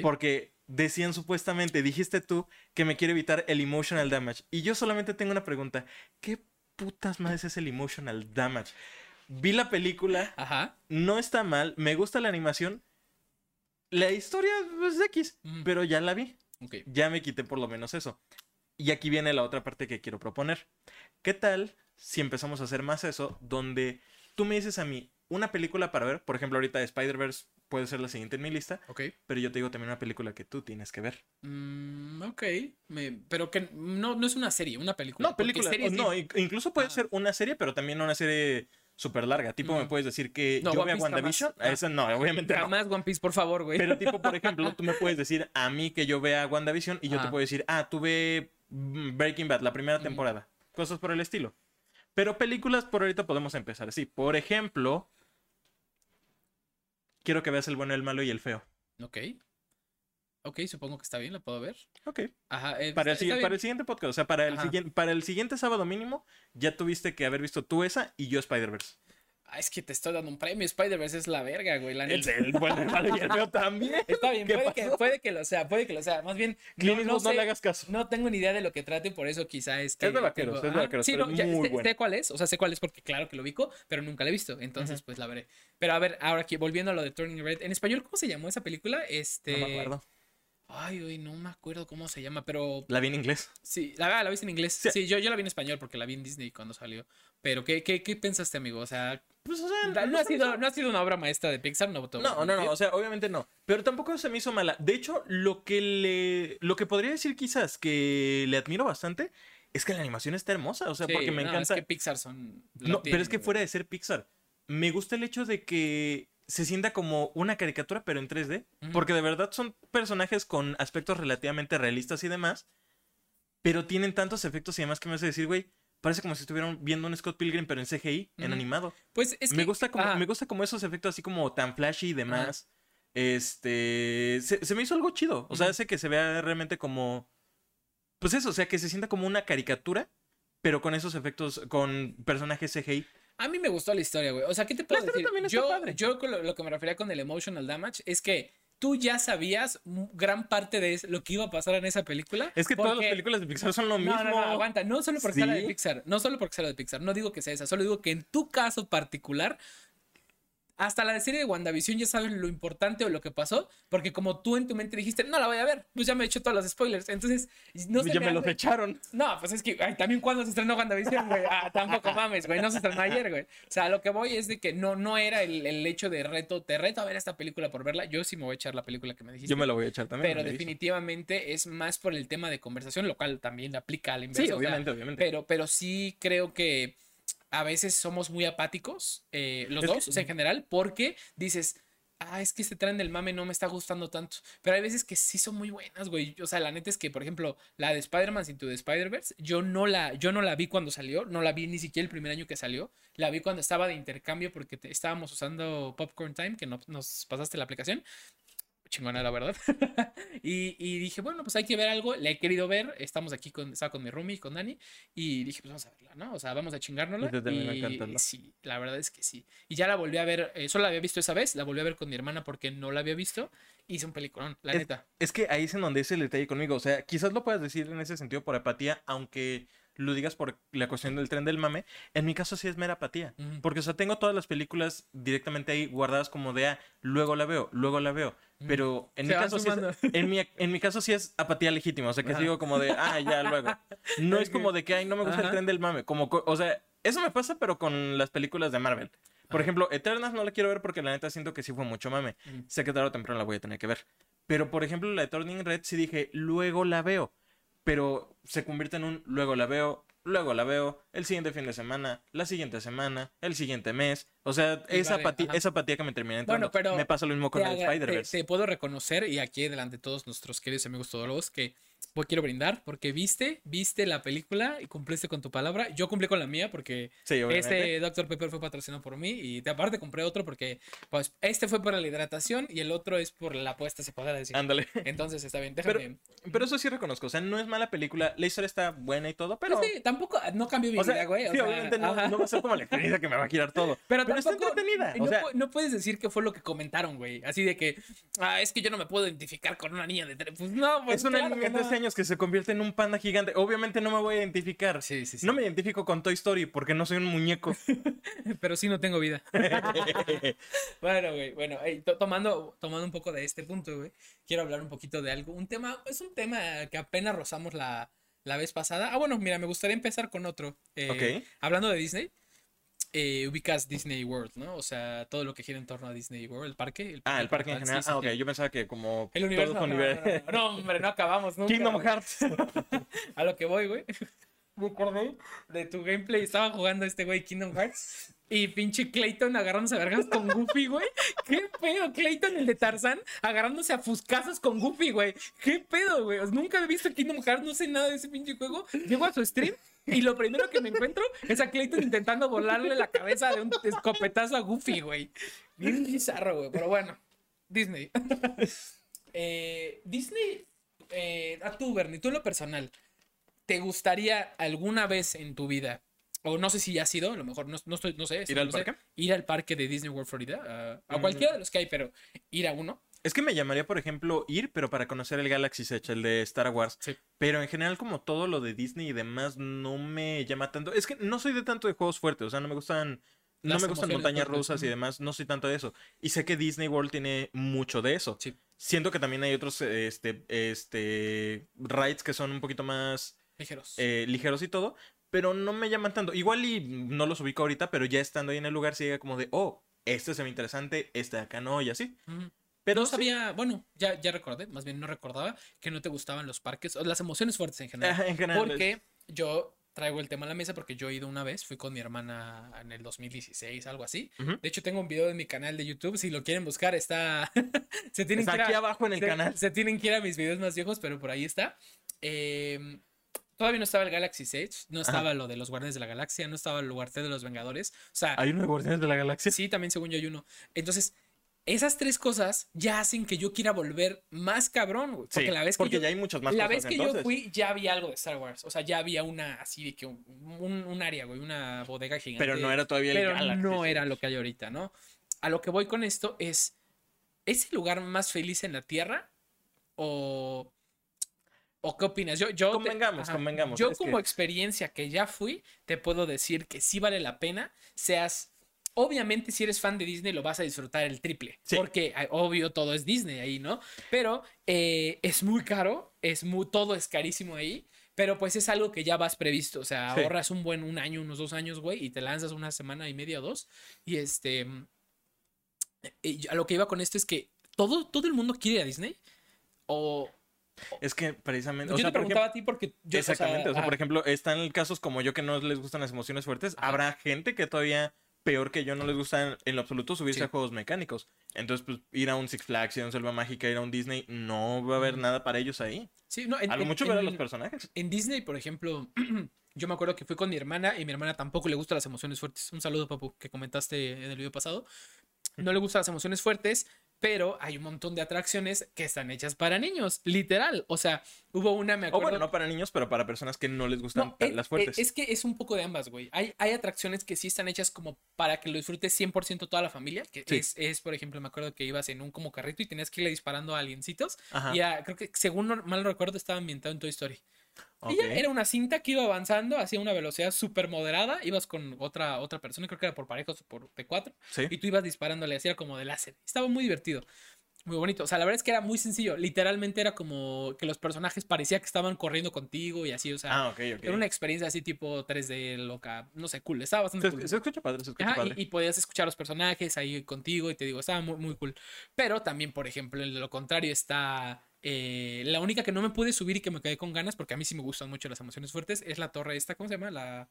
Porque decían supuestamente, dijiste tú, que me quiere evitar el emotional damage. Y yo solamente tengo una pregunta. ¿Qué putas más es el emotional damage? Vi la película. Ajá. No está mal. Me gusta la animación. La historia es X. Pero ya la vi. Ya me quité por lo menos eso. Y aquí viene la otra parte que quiero proponer. ¿Qué tal si empezamos a hacer más eso? Donde tú me dices a mí una película para ver. Por ejemplo, ahorita Spider-Verse puede ser la siguiente en mi lista. Ok. Pero yo te digo también una película que tú tienes que ver. Mm, ok. pero que no, no es una serie, una película. No, película. no, incluso puede ah. ser una serie, pero también una serie súper larga. Tipo, me puedes decir que yo vea WandaVision. Esa no, obviamente jamás One Piece, por favor, güey. Pero tipo, por ejemplo, tú me puedes decir a mí que yo vea WandaVision y yo te puedo decir, ah, tú ve Breaking Bad, la primera temporada. Cosas por el estilo. Pero películas, por ahorita podemos empezar. Sí, por ejemplo, quiero que veas el bueno, el malo y el feo. Ok. Ok, supongo que está bien, la puedo ver. Ok. Ajá. Eh, para, el, siguiente podcast, o sea, para el, siguiente, para el siguiente sábado mínimo, ya tuviste que haber visto tú esa y yo Spider-Verse. Ah, es que te estoy dando un premio. Spider-Verse es la verga, güey. La El del bueno, el el feo también. Está bien, ¿Qué puede que, puede que lo sea, puede que lo sea. Más bien, no, no sé- le hagas caso. no tengo ni idea de lo que trate, por eso quizá es que. Es de vaqueros, es de vaqueros, Sí, pero no, ya muy sé, bueno. sé cuál es, o sea, sé cuál es porque claro que lo ubico, pero nunca la he visto. Entonces, pues la veré. Pero a ver, ahora aquí, volviendo a lo de Turning Red. En español, ¿cómo se llamó esa película? Este. No me acuerdo. Ay, güey, no me acuerdo cómo se llama, pero La vi en inglés. sí, la, la viste en inglés. Sí. Sí, yo, yo la vi en español porque la vi en Disney cuando salió. Pero, ¿qué, qué, qué pensaste, amigo? O sea, Pues, o sea, no, no ha sido, no ha sido una obra maestra de Pixar, no No, no, no, o sea, obviamente no. Pero tampoco se me hizo mala. De hecho, lo que le. Lo que podría decir quizás que le admiro bastante es que la animación está hermosa. O sea, Sí, porque me no, encanta. Es que Pixar son. No, pero es que fuera de ser Pixar, me gusta el hecho de que se sienta como una caricatura, pero en 3D. Ujú. Porque de verdad son personajes con aspectos relativamente realistas y demás. Pero tienen tantos efectos y demás que me hace decir, güey, parece como si estuvieran viendo un Scott Pilgrim, pero en CGI, en animado. Pues es que. me, gusta como, me gusta como esos efectos así como tan flashy y demás. Este. Se, se me hizo algo chido. O sea, hace que se vea realmente como. Pues eso, o sea, que se sienta como una caricatura, pero con esos efectos, con personajes CGI. A mí me gustó la historia, güey. O sea, ¿qué te puedo La decir? también está Yo, padre. yo lo, lo que me refería con el emotional damage es que tú ya sabías gran parte de lo que iba a pasar en esa película. Es que todas las películas de Pixar son lo No, mismo. no, no, aguanta. No solo porque sea la de ¿Sí? Pixar. No solo porque sea la de Pixar. No digo que sea esa. Solo digo que en tu caso particular. Hasta la serie de WandaVision ya sabes lo importante o lo que pasó, porque como tú en tu mente dijiste, no la voy a ver, pues ya me he hecho todos los spoilers. Entonces, no se ya me me los echaron. no, pues es que ay, también cuando se estrenó WandaVision, güey. Ah, tampoco mames, güey. No se estrenó ayer, güey. O sea, lo que voy es de que no, no era el, el hecho de reto, te reto a ver esta película por verla. Yo sí me voy a echar la película que me dijiste. Yo me lo voy a echar también. Pero definitivamente es más por el tema de conversación, lo cual también aplica al inverso. Sí, o sea, obviamente, obviamente. pero, pero sí creo que a veces somos muy apáticos, eh, los Es que- dos, o sea, en general, porque dices, ah, es que este tren del mame no me está gustando tanto. Pero hay veces que sí son muy buenas, güey. O sea, la neta es que, por ejemplo, la de Spider-Man Into the Spider-Verse, yo no la, yo no la vi cuando salió, no la vi ni siquiera el primer año que salió. La vi cuando estaba de intercambio porque te- estábamos usando Popcorn Time, que no, nos pasaste la aplicación. Chingona, la verdad. y, y dije, bueno, pues hay que ver algo. La he querido ver. Estamos aquí con, estaba con mi roomie, con Dani. Y dije, pues vamos a verla, ¿no? O sea, vamos a chingárnosla. Y Y sí, la verdad es que sí. Y ya la volví a ver, eh, solo la había visto esa vez, la volví a ver con mi hermana porque no la había visto. Hice un peliculón, la Es- neta. Es que ahí es en donde es el detalle conmigo. O sea, quizás lo puedas decir en ese sentido por apatía, aunque lo digas por la cuestión del tren del mame. En mi caso sí es mera apatía. Porque, o sea, tengo todas las películas directamente ahí guardadas como de, ah, luego la veo, luego la veo. Pero en Se mi, caso sí es, sumando. en, mi, en mi caso sí es apatía legítima. O sea, que Ajá. sigo como de, ah, ya, luego. No es como de que, ay, no me gusta el tren del mame. Como, co- o sea, eso me pasa, pero con las películas de Marvel. Por Ajá. ejemplo, Eternals no la quiero ver porque la neta siento que sí fue mucho mame. Ujú. Sé que tarde o temprano la voy a tener que ver. Pero, por ejemplo, la de Turning Red sí dije, luego la veo. Pero se convierte en un luego la veo, luego la veo, el siguiente fin de semana, la siguiente semana, el siguiente mes. O sea, esa, vale, apatía, esa apatía que me termina Bueno, entrando. pero me pasa lo mismo con Te, el haga- te- Spider-Verse. te puedo reconocer, y aquí delante de todos nuestros queridos amigos todólogos, que pues, quiero brindar porque viste, viste la película y cumpliste con tu palabra. Yo cumplí con la mía porque Sí. Este Dr. Pepper fue patrocinado por mí y de aparte compré otro porque pues este fue por la hidratación y el otro es por la apuesta, se podrá decir. Ándale. Entonces está bien, Pero, déjame. pero eso sí reconozco. O sea, no es mala película. La historia está buena y todo, pero. Pues sí, tampoco, no cambió mi O sea, vida, güey. o sí, sea, obviamente no, no va a ser como la experiencia que me va a girar todo. Pero, Pero está entretenida, No, o sea- no puedes decir que fue lo que comentaron, güey. Así de que, ah, es que yo no me puedo identificar con una niña de tres. Pues no, pues es una claro niña que de 13 no. años que se convierte en un panda gigante. Obviamente no me voy a identificar. Sí, sí, sí. No me identifico con Toy Story porque no soy un muñeco. Pero sí no tengo vida. Bueno, güey, bueno, to- tomando, tomando un poco de este punto, güey, quiero hablar un poquito de algo. Un tema, es un tema que apenas rozamos la, la vez pasada. Ah, bueno, mira, me gustaría empezar con otro. Eh, Ok. Hablando de Disney, eh, ubicas Disney World, ¿no? O sea, todo lo que gira en torno a Disney World, el parque. ah, el parque en general. sí, ah, ok. sí. Yo pensaba que como El universo. todo No, no, hombre, no acabamos nunca. Kingdom. Hearts. A lo que voy, güey. Me acordé de tu gameplay. Estaba jugando este güey Kingdom Hearts. Y pinche Clayton agarrándose a vergas con Goofy, güey. ¿Qué pedo? Clayton, el de Tarzán, agarrándose a fuscazos con Goofy, güey. ¿Qué pedo, güey? Nunca he visto Kingdom Hearts, no sé nada de ese pinche juego. Llego a su stream y lo primero que me encuentro es a Clayton intentando volarle la cabeza de un escopetazo a Goofy, güey. Bien bizarro, güey. Pero bueno, Disney. Eh, Disney, eh, a tú, Bernie, tú en lo personal, ¿te gustaría alguna vez en tu vida o no sé si ya ha sido, a lo mejor no, no estoy, no sé. ¿Ir no al sé, parque? Ir al parque de Disney World Florida, a- a Mm. cualquiera de los que hay, pero ir a uno. Es que me llamaría, por ejemplo, ir, pero para conocer el Galaxy's Edge, el de Star Wars. Sí. Pero en general, como todo lo de Disney y demás, no me llama tanto. Es que no soy de tanto de juegos fuertes, o sea, no me gustan. No me gustan montañas rusas y demás, no soy tanto de eso. Y sé que Disney World tiene mucho de eso. Sí. Siento que también hay otros este, este, rides que son un poquito más Ligeros. eh, ligeros y todo, pero no me llaman tanto. Igual y no los ubico ahorita, pero ya estando ahí en el lugar, sigue como de, oh, este se ve interesante, este de acá no, y así. Pero no sí, sabía, bueno, ya, ya recordé, más bien no recordaba que no te gustaban los parques, o las emociones fuertes en general. ajá, en general. Porque yo traigo el tema a la mesa porque yo he ido una vez, fui con mi hermana en el 2016, algo así. De hecho, tengo un video en mi canal de YouTube, si lo quieren buscar, está... se tienen Está que ir a- aquí abajo en el se, canal. se tienen que ir a mis videos más viejos, pero por ahí está. Eh, todavía no estaba el Galaxy Age, no estaba lo de los Guardianes de la Galaxia, no estaba el T de los Vengadores. O sea, Hay uno de Guardianes de la Galaxia. Sí, también según yo hay uno. Entonces, esas tres cosas ya hacen que yo quiera volver más cabrón, güey. Porque Sí, la vez que porque yo, ya hay muchas más la cosas vez que entonces. yo fui, ya había algo de Star Wars. O sea, ya había una así de que un, un- un área, güey, una bodega gigante. Pero no era todavía el Pero Galaxy. no era lo que hay ahorita, ¿no? A lo que voy con esto es, ¿es el lugar más feliz en la Tierra? ¿O, o qué opinas? Yo, yo te- Convengamos, convengamos, Yo como que- experiencia que ya fui, te puedo decir que sí vale la pena, seas... Obviamente, si eres fan de Disney, lo vas a disfrutar el triple. Sí. Porque, obvio, todo es Disney ahí, ¿no? Pero eh, es muy caro, es muy, todo es carísimo ahí. Pero pues es algo que ya vas previsto. O sea, Sí. ahorras un buen un año, unos dos años, güey, y te lanzas una semana y media o dos. Y este. y a lo que iba con esto es que todo, todo el mundo quiere ir a Disney. O. Es que precisamente. yo o sea, te preguntaba ejemplo- a ti porque yo. Exactamente. O sea, por ejemplo, están casos como yo que no les gustan las emociones fuertes. Ajá. Habrá gente que todavía peor que yo no les gusta en, en lo absoluto subirse Sí. a juegos mecánicos. Entonces, pues ir a un Six Flags, ir a un Selva Mágica, ir a un Disney, no va a haber nada para ellos ahí. Sí, no, en, A lo en- mucho ver a los personajes. En Disney, por ejemplo, yo me acuerdo que fui con mi hermana y mi hermana tampoco le gustan las emociones fuertes. Un saludo, papu, que comentaste en el video pasado. No le gustan las emociones fuertes, pero hay un montón de atracciones que están hechas para niños, literal. O sea, hubo una, me O acuerdo. bueno, no para niños, pero para personas que no les gustan No, eh, las eh, fuertes. Es que es un poco de ambas, güey. Hay, hay atracciones que sí están hechas como para que lo disfrute 100% toda la familia. Que Sí. es, es, por ejemplo, me acuerdo que ibas en un como carrito y tenías que irle disparando a aliencitos. Ajá. Y creo que, según mal recuerdo, estaba ambientado en Toy Story. Ok. Y ya era una cinta que iba avanzando hacia una velocidad súper moderada. Ibas con otra, otra persona, creo que era por parejas o por de cuatro. Sí. Y tú ibas disparándole, hacía como de láser. Estaba muy divertido. Muy bonito. O sea, la verdad es que era muy sencillo. Literalmente era como que los personajes parecía que estaban corriendo contigo y así. O sea, Ah, era una experiencia así tipo 3D loca. No sé, cool. Estaba bastante Se, cool. se escucha padre, se escucha Ajá, y, podías escuchar a los personajes ahí contigo y te digo, estaba muy, muy cool. Pero también, por ejemplo, en lo contrario está... eh, la única que no me pude subir y que me quedé con ganas, porque a mí sí me gustan mucho las emociones fuertes, es la torre esta, ¿cómo se llama? La...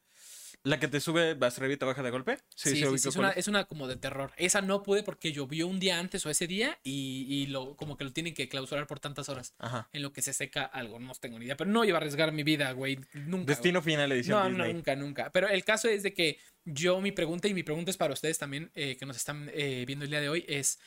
¿La que te sube, vas arriba y te baja de golpe? Sí, sí, sí, ubicó es, cuál una, es. es una como de terror. Esa no pude porque llovió un día antes o ese día y, y lo, como que lo tienen que clausurar por tantas horas Ajá. en lo que se seca algo, no tengo ni idea. Pero no iba a arriesgar mi vida, güey, nunca. Destino final edición No, Disney. no, nunca, nunca. Pero el caso es de que yo mi pregunta y mi pregunta es para ustedes también eh, que nos están eh, viendo el día de hoy es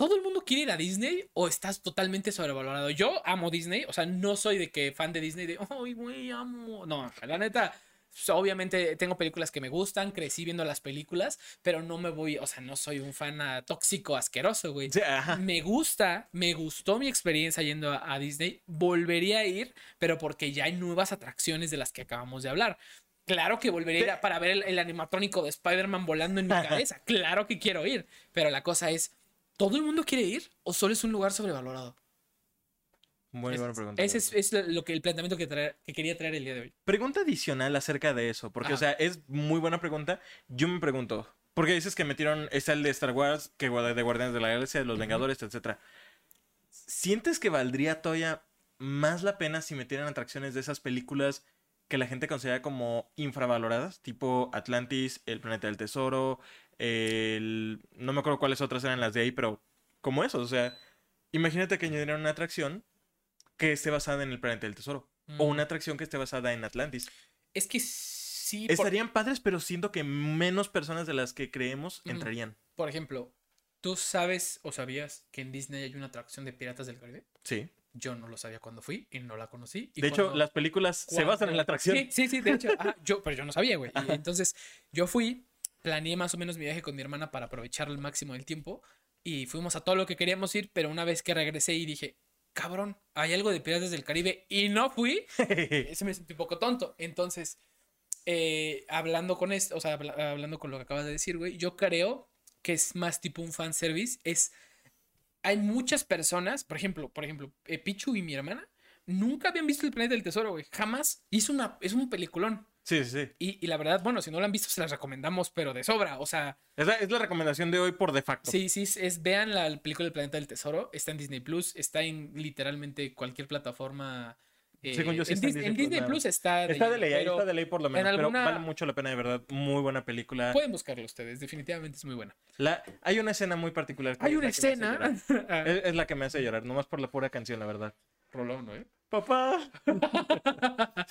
¿Todo el mundo quiere ir a Disney o estás totalmente sobrevalorado? Yo amo Disney, o sea, no soy de que fan de Disney de, ay, güey, amo. No, la neta, so- obviamente tengo películas que me gustan, crecí viendo las películas, pero no me voy, o sea, no soy un fan tóxico, asqueroso, güey. Sí. Me gusta, me gustó mi experiencia yendo a, a Disney. Volvería a ir, pero porque ya hay nuevas atracciones de las que acabamos de hablar. Claro que volvería a ir a- para ver el, el animatrónico de Spider-Man volando en mi cabeza. Claro que quiero ir. Pero la cosa es, ¿todo el mundo quiere ir o solo es un lugar sobrevalorado? Muy Es- buena pregunta. Ese es, es lo que el planteamiento que, traer- que quería traer el día de hoy. Pregunta adicional acerca de eso, porque, o sea, es muy buena pregunta. Yo me pregunto, porque dices que metieron, está el de Star Wars, que de Guardianes de la Galaxia, de los. Vengadores, etcétera. ¿Sientes que valdría todavía más la pena si metieran atracciones de esas películas que la gente considera como infravaloradas? Tipo Atlantis, El Planeta del Tesoro, el... No me acuerdo cuáles otras eran las de ahí, pero como eso, o sea, imagínate que añadieran una atracción que esté basada en El Planeta del Tesoro. O Mm. una atracción que esté basada en Atlantis. Es que sí, por, Estarían padres, pero siento que menos personas de las que creemos entrarían. por ejemplo, ¿tú sabes o sabías que en Disney hay una atracción de Piratas del Caribe? Sí. Yo no lo sabía cuando fui y no la conocí. de hecho, las películas se basan en la atracción. Sí, sí, sí de hecho. yo, pero yo no sabía, güey. entonces, yo fui, planeé más o menos mi viaje con mi hermana para aprovechar el máximo del tiempo y fuimos a todo lo que queríamos ir, pero una vez que regresé y dije, cabrón, hay algo de Piratas del Caribe y no fui, se me sentí un poco tonto. Entonces, eh, hablando con esto, o sea, hablando con lo que acabas de decir, güey, yo creo que es más tipo un fanservice. Es. Hay muchas personas, por ejemplo, por ejemplo, eh, Pichu y mi hermana, nunca habían visto el planeta del tesoro, güey. Jamás. Hizo una. Es un peliculón. Sí, sí, sí. Y, la verdad, bueno, si no lo han visto, se las recomendamos, pero de sobra. O sea. Es la, es la recomendación de hoy por de facto. Sí, sí, es, vean la película del planeta del tesoro. Está en Disney Plus, está en literalmente cualquier plataforma eh, yo en, Disney, Plus, está de, está de ley, está de ley por lo menos, pero vale mucho la pena de verdad, muy buena película. Pueden buscarlo ustedes, definitivamente es muy buena. La, hay una escena muy particular. hay una escena. es, la que me hace llorar, nomás por la pura canción, la verdad. Rolón, ¿no? Eh? Papá.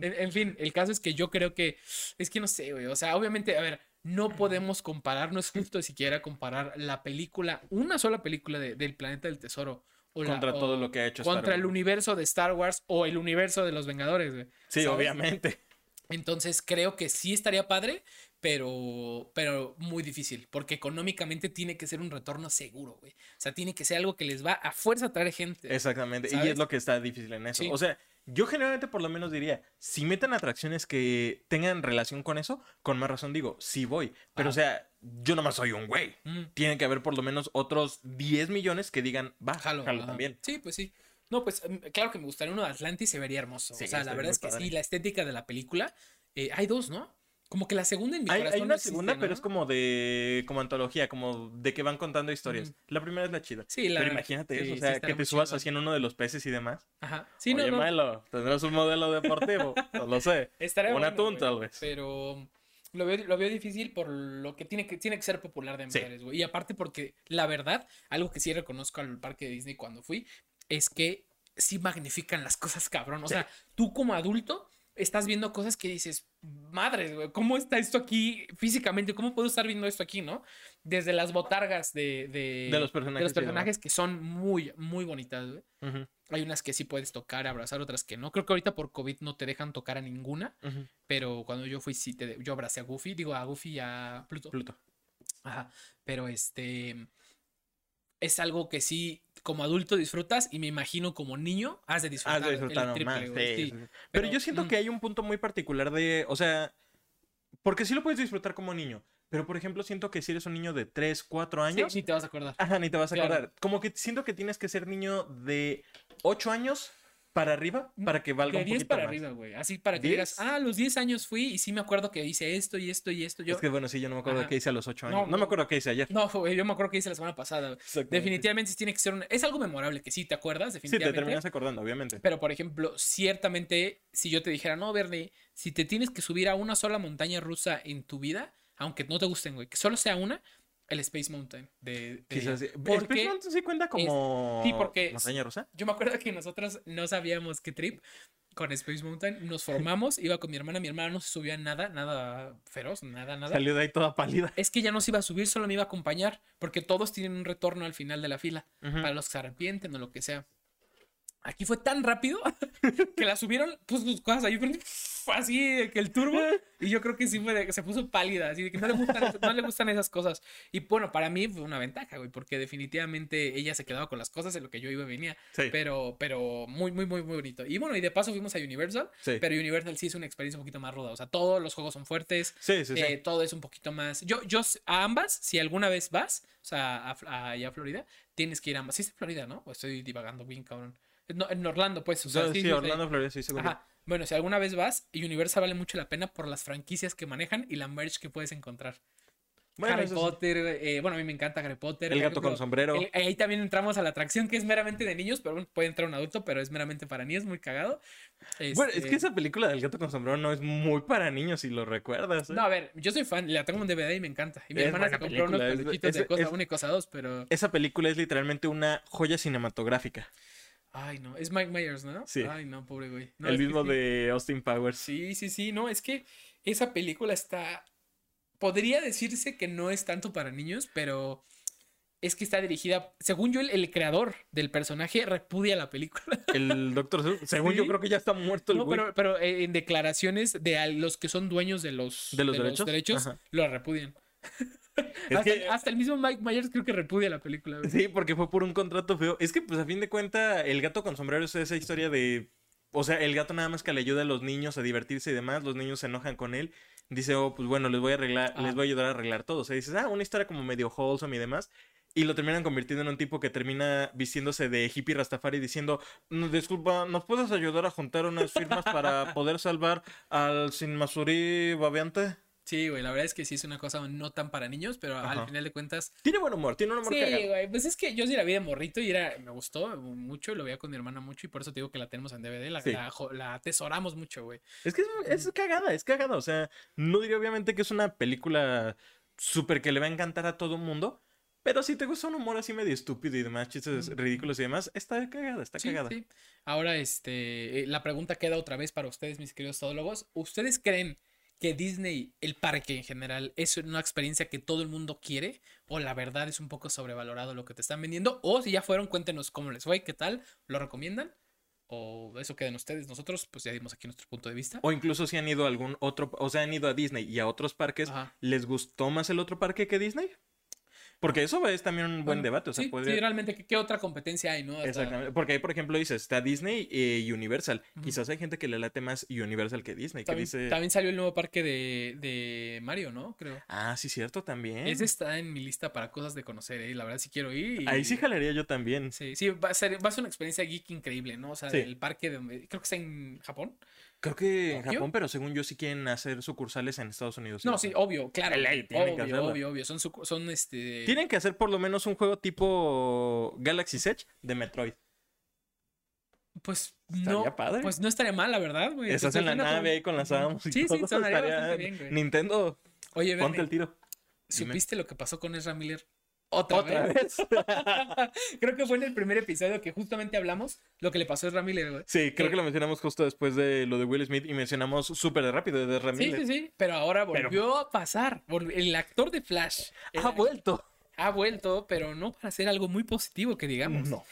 en, fin, el caso es que yo creo que es que no sé, güey, o sea, obviamente, a ver, no podemos comparar, no es justo siquiera comparar la película, una sola película de, del planeta del tesoro contra todo lo que ha hecho Contra el universo de Star Wars o el universo de los Vengadores, Sí, obviamente. Entonces creo que sí estaría padre, pero, pero muy difícil, porque económicamente tiene que ser un retorno seguro, güey. O sea, tiene que ser algo que les va a fuerza a traer gente. Exactamente, y es lo que está difícil en eso. O sea, yo generalmente por lo menos diría, si meten atracciones que tengan relación con eso, con más razón digo, sí voy. Pero o sea, yo nomás soy un güey. Mm. Tiene que haber por lo menos otros 10 millones que digan, va, jalo, también. Sí, pues sí. No, pues em, claro que me gustaría uno de Atlantis, se vería hermoso. o sea, la verdad es que sí, la estética de la película. Eh, hay dos, ¿no? Como que la segunda en mi hay, Hay una segunda, pero es como de. como antología, como de que van contando historias. La primera es la chida. Sí, la Pero imagínate eso, o sea, que te subas así en uno de los peces y demás. Ajá. Sí, Oye, no, no. tendrás un modelo deportivo. no lo sé. Estaría Una bueno, tal vez. Pero. Lo veo, lo veo difícil por lo que tiene que, tiene que ser popular de mujeres, güey. Y aparte porque, la verdad, algo que sí reconozco al parque de Disney cuando fui, es que sí magnifican las cosas cabrón. O sea, tú como adulto estás viendo cosas que dices, madre, güey, ¿cómo está esto aquí físicamente? ¿Cómo puedo estar viendo esto aquí, no? Desde las botargas de, de, los personajes, los personajes que son muy, muy bonitas, güey. Hay unas que sí puedes tocar, abrazar, otras que no. Creo que ahorita por COVID no te dejan tocar a ninguna, pero cuando yo fui, sí, te, yo abracé a Goofy, digo a Goofy y a Pluto. Pluto. Ajá, pero este es algo que sí, como adulto disfrutas y me imagino como niño has de disfrutar. Has de disfrutar más. Pero, yo siento mm. que hay un punto muy particular de, o sea, porque sí lo puedes disfrutar como niño. Pero, por ejemplo, siento que si eres un niño de 3, 4 años. Sí, ni te vas a acordar. Ajá, ni te vas a acordar. Como que siento que tienes que ser niño de 8 años para arriba para que valga un poquito para arriba, güey. Así para que digas, ah, a los 10 años fui y sí me acuerdo que hice esto y esto y esto. Yo... Es que bueno, sí, yo no me acuerdo qué hice a los 8 años. No, me acuerdo qué hice ayer. No, yo me acuerdo que hice la semana pasada. Definitivamente sí tiene que ser un... Es algo memorable que sí te acuerdas, definitivamente. Sí, te terminas acordando, obviamente. Pero, por ejemplo, ciertamente, si yo te dijera, no, Bernie, si te tienes que subir a una sola montaña rusa en tu vida, aunque no te gusten, güey, que solo sea una, el Space Mountain de, Quizás sí. Space Mountain sí cuenta como sí, porque montaña rusa. Yo me acuerdo que nosotros no sabíamos qué trip con Space Mountain. Nos formamos, iba con mi hermana, mi hermana no se subía nada, nada feroz, nada, nada. Salió de ahí toda pálida. Es que ya no se iba a subir, solo me iba a acompañar, porque todos tienen un retorno al final de la fila, para los que se arrepienten o lo que sea. Aquí fue tan rápido que la subieron, pues sus cosas ahí, así que el turbo. Y yo creo que sí fue de, se puso pálida, así de que no le, gustan, no le gustan esas cosas. Y bueno, para mí fue una ventaja, güey, porque definitivamente ella se quedaba con las cosas en lo que yo iba y venía. Pero, pero muy, muy, muy, muy bonito. Y bueno, y de paso fuimos a Universal, pero Universal sí es una experiencia un poquito más ruda. O sea, todos los juegos son fuertes. Sí, sí, eh, todo es un poquito más. Yo, yo, a ambas, si alguna vez vas, o sea, a, allá a Florida, tienes que ir a ambas. Sí, es Florida, ¿no? O estoy divagando bien, cabrón. No, en Orlando, pues. O sea, sí, Orlando, Florida, sí, seguro. Ajá. Bueno, si alguna vez vas, Universal vale mucho la pena por las franquicias que manejan y la merch que puedes encontrar. Harry Potter, eh, bueno, a mí me encanta Harry Potter. El gato con sombrero. ahí también entramos a la atracción que es meramente de niños, pero bueno, puede entrar un adulto, pero es meramente para niños, muy cagado. Bueno, es que este esa película del gato con sombrero no es muy para niños, si lo recuerdas. ¿eh? No, a ver, yo soy fan, la tengo en DVD y me encanta. Y mi hermana se compró unos de cosa 1 y cosa 2, pero. Esa película es literalmente una joya cinematográfica. Ay, no, es Mike Myers, ¿no? Sí. Ay, no, pobre güey. el mismo de Austin Powers. Sí, sí, sí, no, es que esa película está... Podría decirse que no es tanto para niños, pero es que está dirigida, según yo, el, el creador del personaje repudia la película. El Doctor según yo creo que ya está muerto el No, güey. pero, pero eh, en declaraciones de a los que son dueños de los, ¿De los derechos? Lo repudian. Hasta, que- hasta el mismo Mike Myers creo que repudia la película. Sí, porque fue por un contrato feo. Es que, pues, a fin de cuenta, el gato con sombrero es esa historia de. O sea, el gato nada más que le ayuda a los niños a divertirse y demás. Los niños se enojan con él. Dice, oh, pues bueno, les voy a arreglar, Ah. les voy a ayudar a arreglar todo. O sea, dices, ah, una historia como medio wholesome y demás. Y lo terminan convirtiendo en un tipo que termina vistiéndose de hippie Rastafari diciendo, "No, disculpa, ¿nos puedes ayudar a juntar unas firmas para poder salvar al Sin Masuri babeante? Sí, güey, la verdad es que sí es una cosa no tan para niños, pero Ajá. al final de cuentas. Tiene buen humor, tiene un humor Sí, cagado. güey, pues es que yo sí la vi de morrito y era, me gustó mucho, lo veía con mi hermana mucho y por eso te digo que la tenemos en DVD, la, Sí. la, la atesoramos mucho, güey. Es que es, es cagada, es cagada. O sea, no diría obviamente que es una película súper que le va a encantar a todo mundo. Pero si te gusta un humor así medio estúpido y demás, chistes Mm. ridículos y demás, está cagada, está Sí, cagada. sí. Ahora, este, eh, la pregunta queda otra vez para ustedes, mis queridos todólogos. ¿Ustedes creen que Disney, el parque en general, es una experiencia que todo el mundo quiere? ¿O la verdad es un poco sobrevalorado lo que te están vendiendo? O si ya fueron, cuéntenos cómo les fue, qué tal, lo recomiendan. O eso queden ustedes. Nosotros, pues ya dimos aquí nuestro punto de vista. O incluso si han ido a algún otro, o sea, han ido a Disney y a otros parques, Ajá. ¿les gustó más el otro parque que Disney? Porque eso es también un buen debate. O sea, sí, puede- sí, realmente, ¿qué, qué otra competencia hay, no? Hasta- Exactamente. Porque ahí, por ejemplo, dices, está Disney y Universal. Ujú. Quizás hay gente que le late más Universal que Disney, que También, dice... también salió el nuevo parque de, de Mario, ¿no? Creo. Ah, sí, cierto, también. Ese está en mi lista para cosas de conocer, ¿eh? La verdad sí quiero ir. y- Ahí sí jalaría yo también. Sí, sí, va a ser, va a ser una experiencia geek increíble, ¿no? O sea, Sí. el parque de, creo que está en Japón. Creo que en. Japón, pero según yo sí quieren hacer sucursales en Estados Unidos. No, sí, obvio, claro. Ley, tienen que obvio, hacerlo. obvio, obvio. Son, son este. Tienen que hacer por lo menos un juego tipo Galaxy Edge de Metroid. Pues Estaría no. padre. Pues no estaría mal, la verdad, güey. Estás en la nave ahí con las armas y Sí, sí, todo. estaría- bastante bien, güey. Nintendo, Oye, ponte el tiro. Dime. ¿supiste lo que pasó con Ezra Miller? Otra, Otra vez. vez. Creo que fue en el primer episodio que justamente hablamos lo que le pasó a Ezra Miller, güey. Sí, creo ¿Qué? que lo mencionamos justo después de lo de Will Smith y mencionamos súper rápido de Ezra Sí, Miller. sí, sí. Pero ahora Pero- volvió a pasar. El actor de Flash. el Ha vuelto. ha vuelto, pero no para hacer algo muy positivo que digamos. No.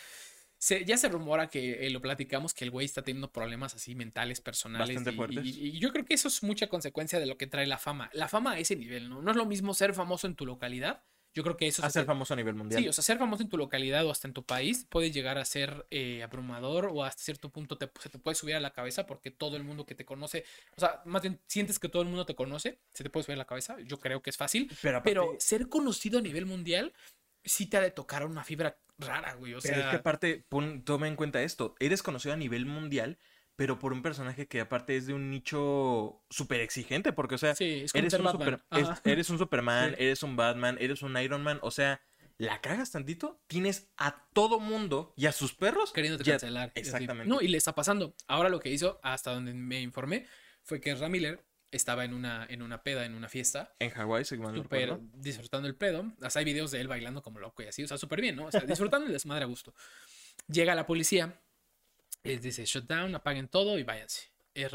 Se- ya se rumora que eh, lo platicamos que el güey está teniendo problemas así mentales, personales. Bastante y- fuertes. Y, y yo creo que eso es mucha consecuencia de lo que trae la fama. La fama a ese nivel, ¿no? No es lo mismo ser famoso en tu localidad. Yo creo que eso A es ser famoso a nivel mundial. Sí, o sea, ser famoso en tu localidad o hasta en tu país puede llegar a ser eh, abrumador o hasta cierto punto te, se te puede subir a la cabeza porque todo el mundo que te conoce, o sea, más bien sientes que todo el mundo te conoce, se te puede subir a la cabeza, yo creo que es fácil, pero aparte- pero ser conocido a nivel mundial sí te ha de tocar una fibra rara, güey, o Pero sea, es que aparte, pon, toma en cuenta esto. Eres conocido a nivel mundial, pero por un personaje que aparte es de un nicho súper exigente. Porque, o sea, sí, es eres un, Batman. super- es- eres un Superman, Sí. eres un Batman, eres un Iron Man. O sea, la cagas tantito, tienes a todo mundo y a sus perros. queriéndote ya- cancelar. Exactamente. No, y le está pasando. Ahora lo que hizo, hasta donde me informé, fue que Ramiller estaba en una, en una peda, en una fiesta, En Hawái, si mal no recuerdo. disfrutando el pedo. Sea, hay videos de él bailando como loco y así, o sea, súper bien, ¿no? O sea, disfrutando el desmadre a gusto. Llega la policía, les dice shut down, apaguen todo y váyanse.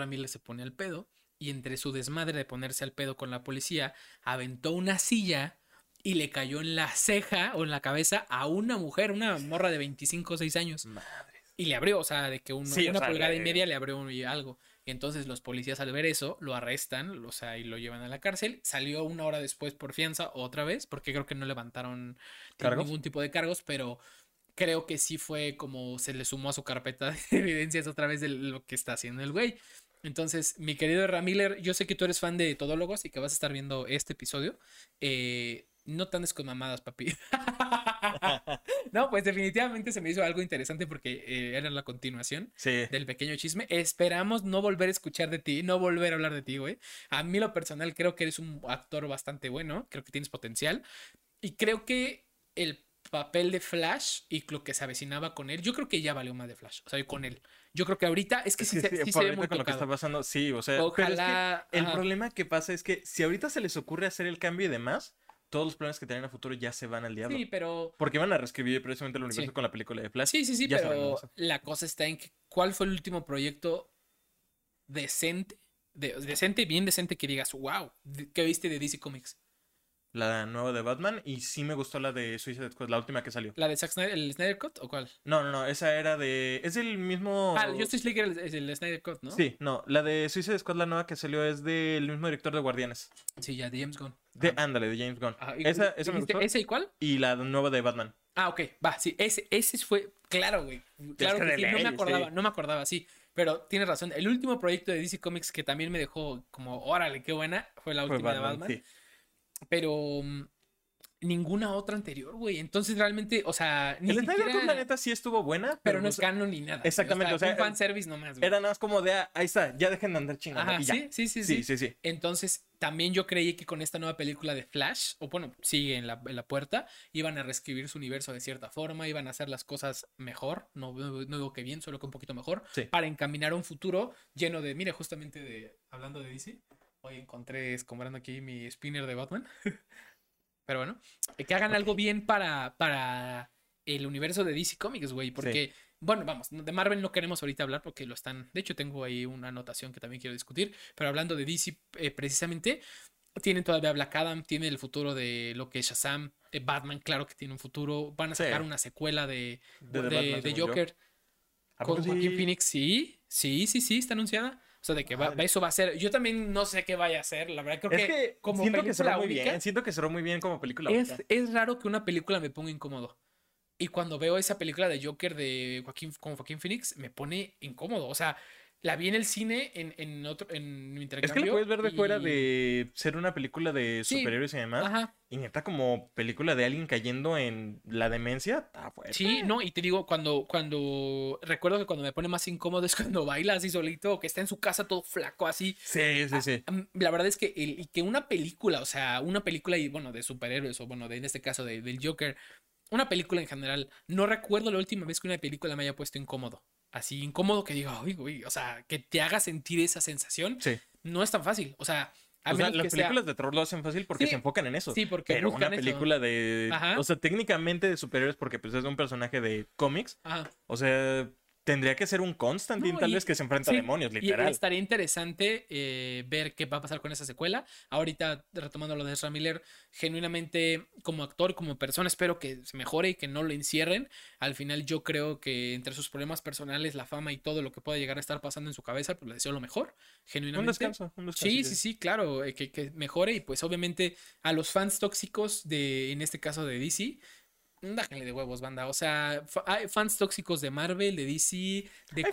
Miller se pone al pedo y entre su desmadre de ponerse al pedo con la policía, aventó una silla y le cayó en la ceja o en la cabeza a una mujer, una morra de 25 o 6 años. Madres. Y le abrió, o sea, de que un- Sí, o una sea, pulgada y media le abrió algo. Y entonces los policías al ver eso lo arrestan, o sea, y lo llevan a la cárcel. Salió una hora después por fianza otra vez, porque creo que no levantaron ¿Cargos? ningún tipo de cargos, pero creo que sí fue como se le sumó a su carpeta de evidencias otra vez de lo que está haciendo el güey. Entonces, mi querido Ramiller, yo sé que tú eres fan de Todólogos y que vas a estar viendo este episodio. Eh, no andes con mamadas, papi. no, pues definitivamente se me hizo algo interesante porque eh, era la continuación Sí. del pequeño chisme. Esperamos no volver a escuchar de ti, no volver a hablar de ti, güey. A mí lo personal creo que eres un actor bastante bueno, creo que tienes potencial y creo que el papel de Flash y lo que se avecinaba con él, yo creo que ya valió más de Flash, o sea, con él. Yo creo que ahorita es que sí, sí, sí se ve muy con lo que está pasando, sí, o sea, pero es que Ojalá. el ajá. problema que pasa es que si ahorita se les ocurre hacer el cambio y demás, todos los planes que tienen a futuro ya se van al diablo. Sí, pero Porque van a reescribir precisamente el universo con la película de Flash. Sí, sí, sí, Ya pero la cosa está en que cuál fue el último proyecto decente, de- decente, bien decente que digas, wow, ¿qué viste de DC Comics? La nueva de Batman, y sí me gustó la de Suicide Squad, la última que salió. ¿La de Zack Snyder, el Snyder Cut o cuál? No, no, no, esa era de... Es del mismo... Ah, Justice League es el, Snyder Cut, ¿no? Sí, no, la de Suicide Squad, la nueva que salió, es del mismo director de Guardianes. Sí, ya, de James Gunn. De, ándale, de James Gunn. esa, esa me gustó. ¿Ese y cuál? Y la nueva de Batman. Ah, ok, va, sí, ese, ese fue, claro, güey. Claro que, sí, no me acordaba, no me acordaba, sí. Pero tienes razón, el último proyecto de DC Comics que también me dejó como, órale, qué buena, fue la última de Batman. Pero mm, ninguna otra anterior, güey. Entonces realmente, o sea, ni el siquiera... Cut, la neta, sí estuvo buena. Pero, no es canon ni nada. Exactamente, o sea, un fanservice nomás, güey. Era nada más como de, ah, ahí está, ya dejen de andar chingando. Ajá, sí, sí, sí, sí, sí, sí. Entonces, también yo creí que con esta nueva película de Flash, o bueno, sigue en la, en la puerta, iban a reescribir su universo de cierta forma, iban a hacer las cosas mejor, no, no, digo que bien, solo que un poquito mejor, para encaminar un futuro lleno de, mire, justamente de, hablando de DC, hoy encontré escombrando aquí mi spinner de Batman. Pero bueno, que hagan algo bien para, para el universo de DC Comics, güey. Porque, bueno, vamos, de Marvel no queremos ahorita hablar porque lo están. De hecho, tengo ahí una anotación que también quiero discutir. Pero hablando de DC, eh, precisamente, tienen todavía Black Adam, tiene el futuro de lo que es Shazam. Eh, Batman, claro que tiene un futuro. Van a sacar una secuela de, de, Joker. Con Joaquín Phoenix, sí, sí, sí, sí, está anunciada. O sea, de que eso va a ser. Yo también no sé qué vaya a ser. La verdad, creo que, como siento que cerró muy bien. Siento que cerró muy bien como película. Es, es, raro que una película me ponga incómodo. Y cuando veo esa película de Joker de Joaquín, con Joaquín Phoenix, me pone incómodo. O sea, la vi en el cine en, en otro en mi intercambio. Es que la puedes ver de fuera de ser una película de superhéroes y demás. Ajá. Y neta, como película de alguien cayendo en la demencia, está fuerte. Sí, no, y te digo, cuando, cuando. Recuerdo que cuando me pone más incómodo es cuando baila así solito, o que está en su casa todo flaco así. Sí, sí, sí. Ah, la verdad es que, y que una película, o sea, una película, y bueno, de superhéroes, o bueno, de, en este caso del Joker, una película en general, no recuerdo la última vez que una película me haya puesto incómodo así incómodo que diga, uy, uy, o sea, que te haga sentir esa sensación, sí. no es tan fácil. O sea, a o sea, las películas de terror lo hacen fácil porque se enfocan en eso. Sí, porque Pero una película de... O sea, técnicamente de superhéroes porque pues es un personaje de cómics. Ajá. O sea, Tendría que ser un Constantine, tal vez, que se enfrenta a demonios, literal. Y estaría interesante eh, ver qué va a pasar con esa secuela. Ahorita, retomando lo de Ezra Miller, genuinamente, como actor, como persona, espero que se mejore y que no lo encierren. Al final, yo creo que entre sus problemas personales, la fama y todo lo que pueda llegar a estar pasando en su cabeza, pues le deseo lo mejor. Genuinamente. Un descanso, un descanso Sí, sí, sí, claro, eh, que, que mejore. Y pues, obviamente, a los fans tóxicos de, en este caso de DC, Dájenle de huevos, banda. O sea, hay fans tóxicos de Marvel, de DC, de,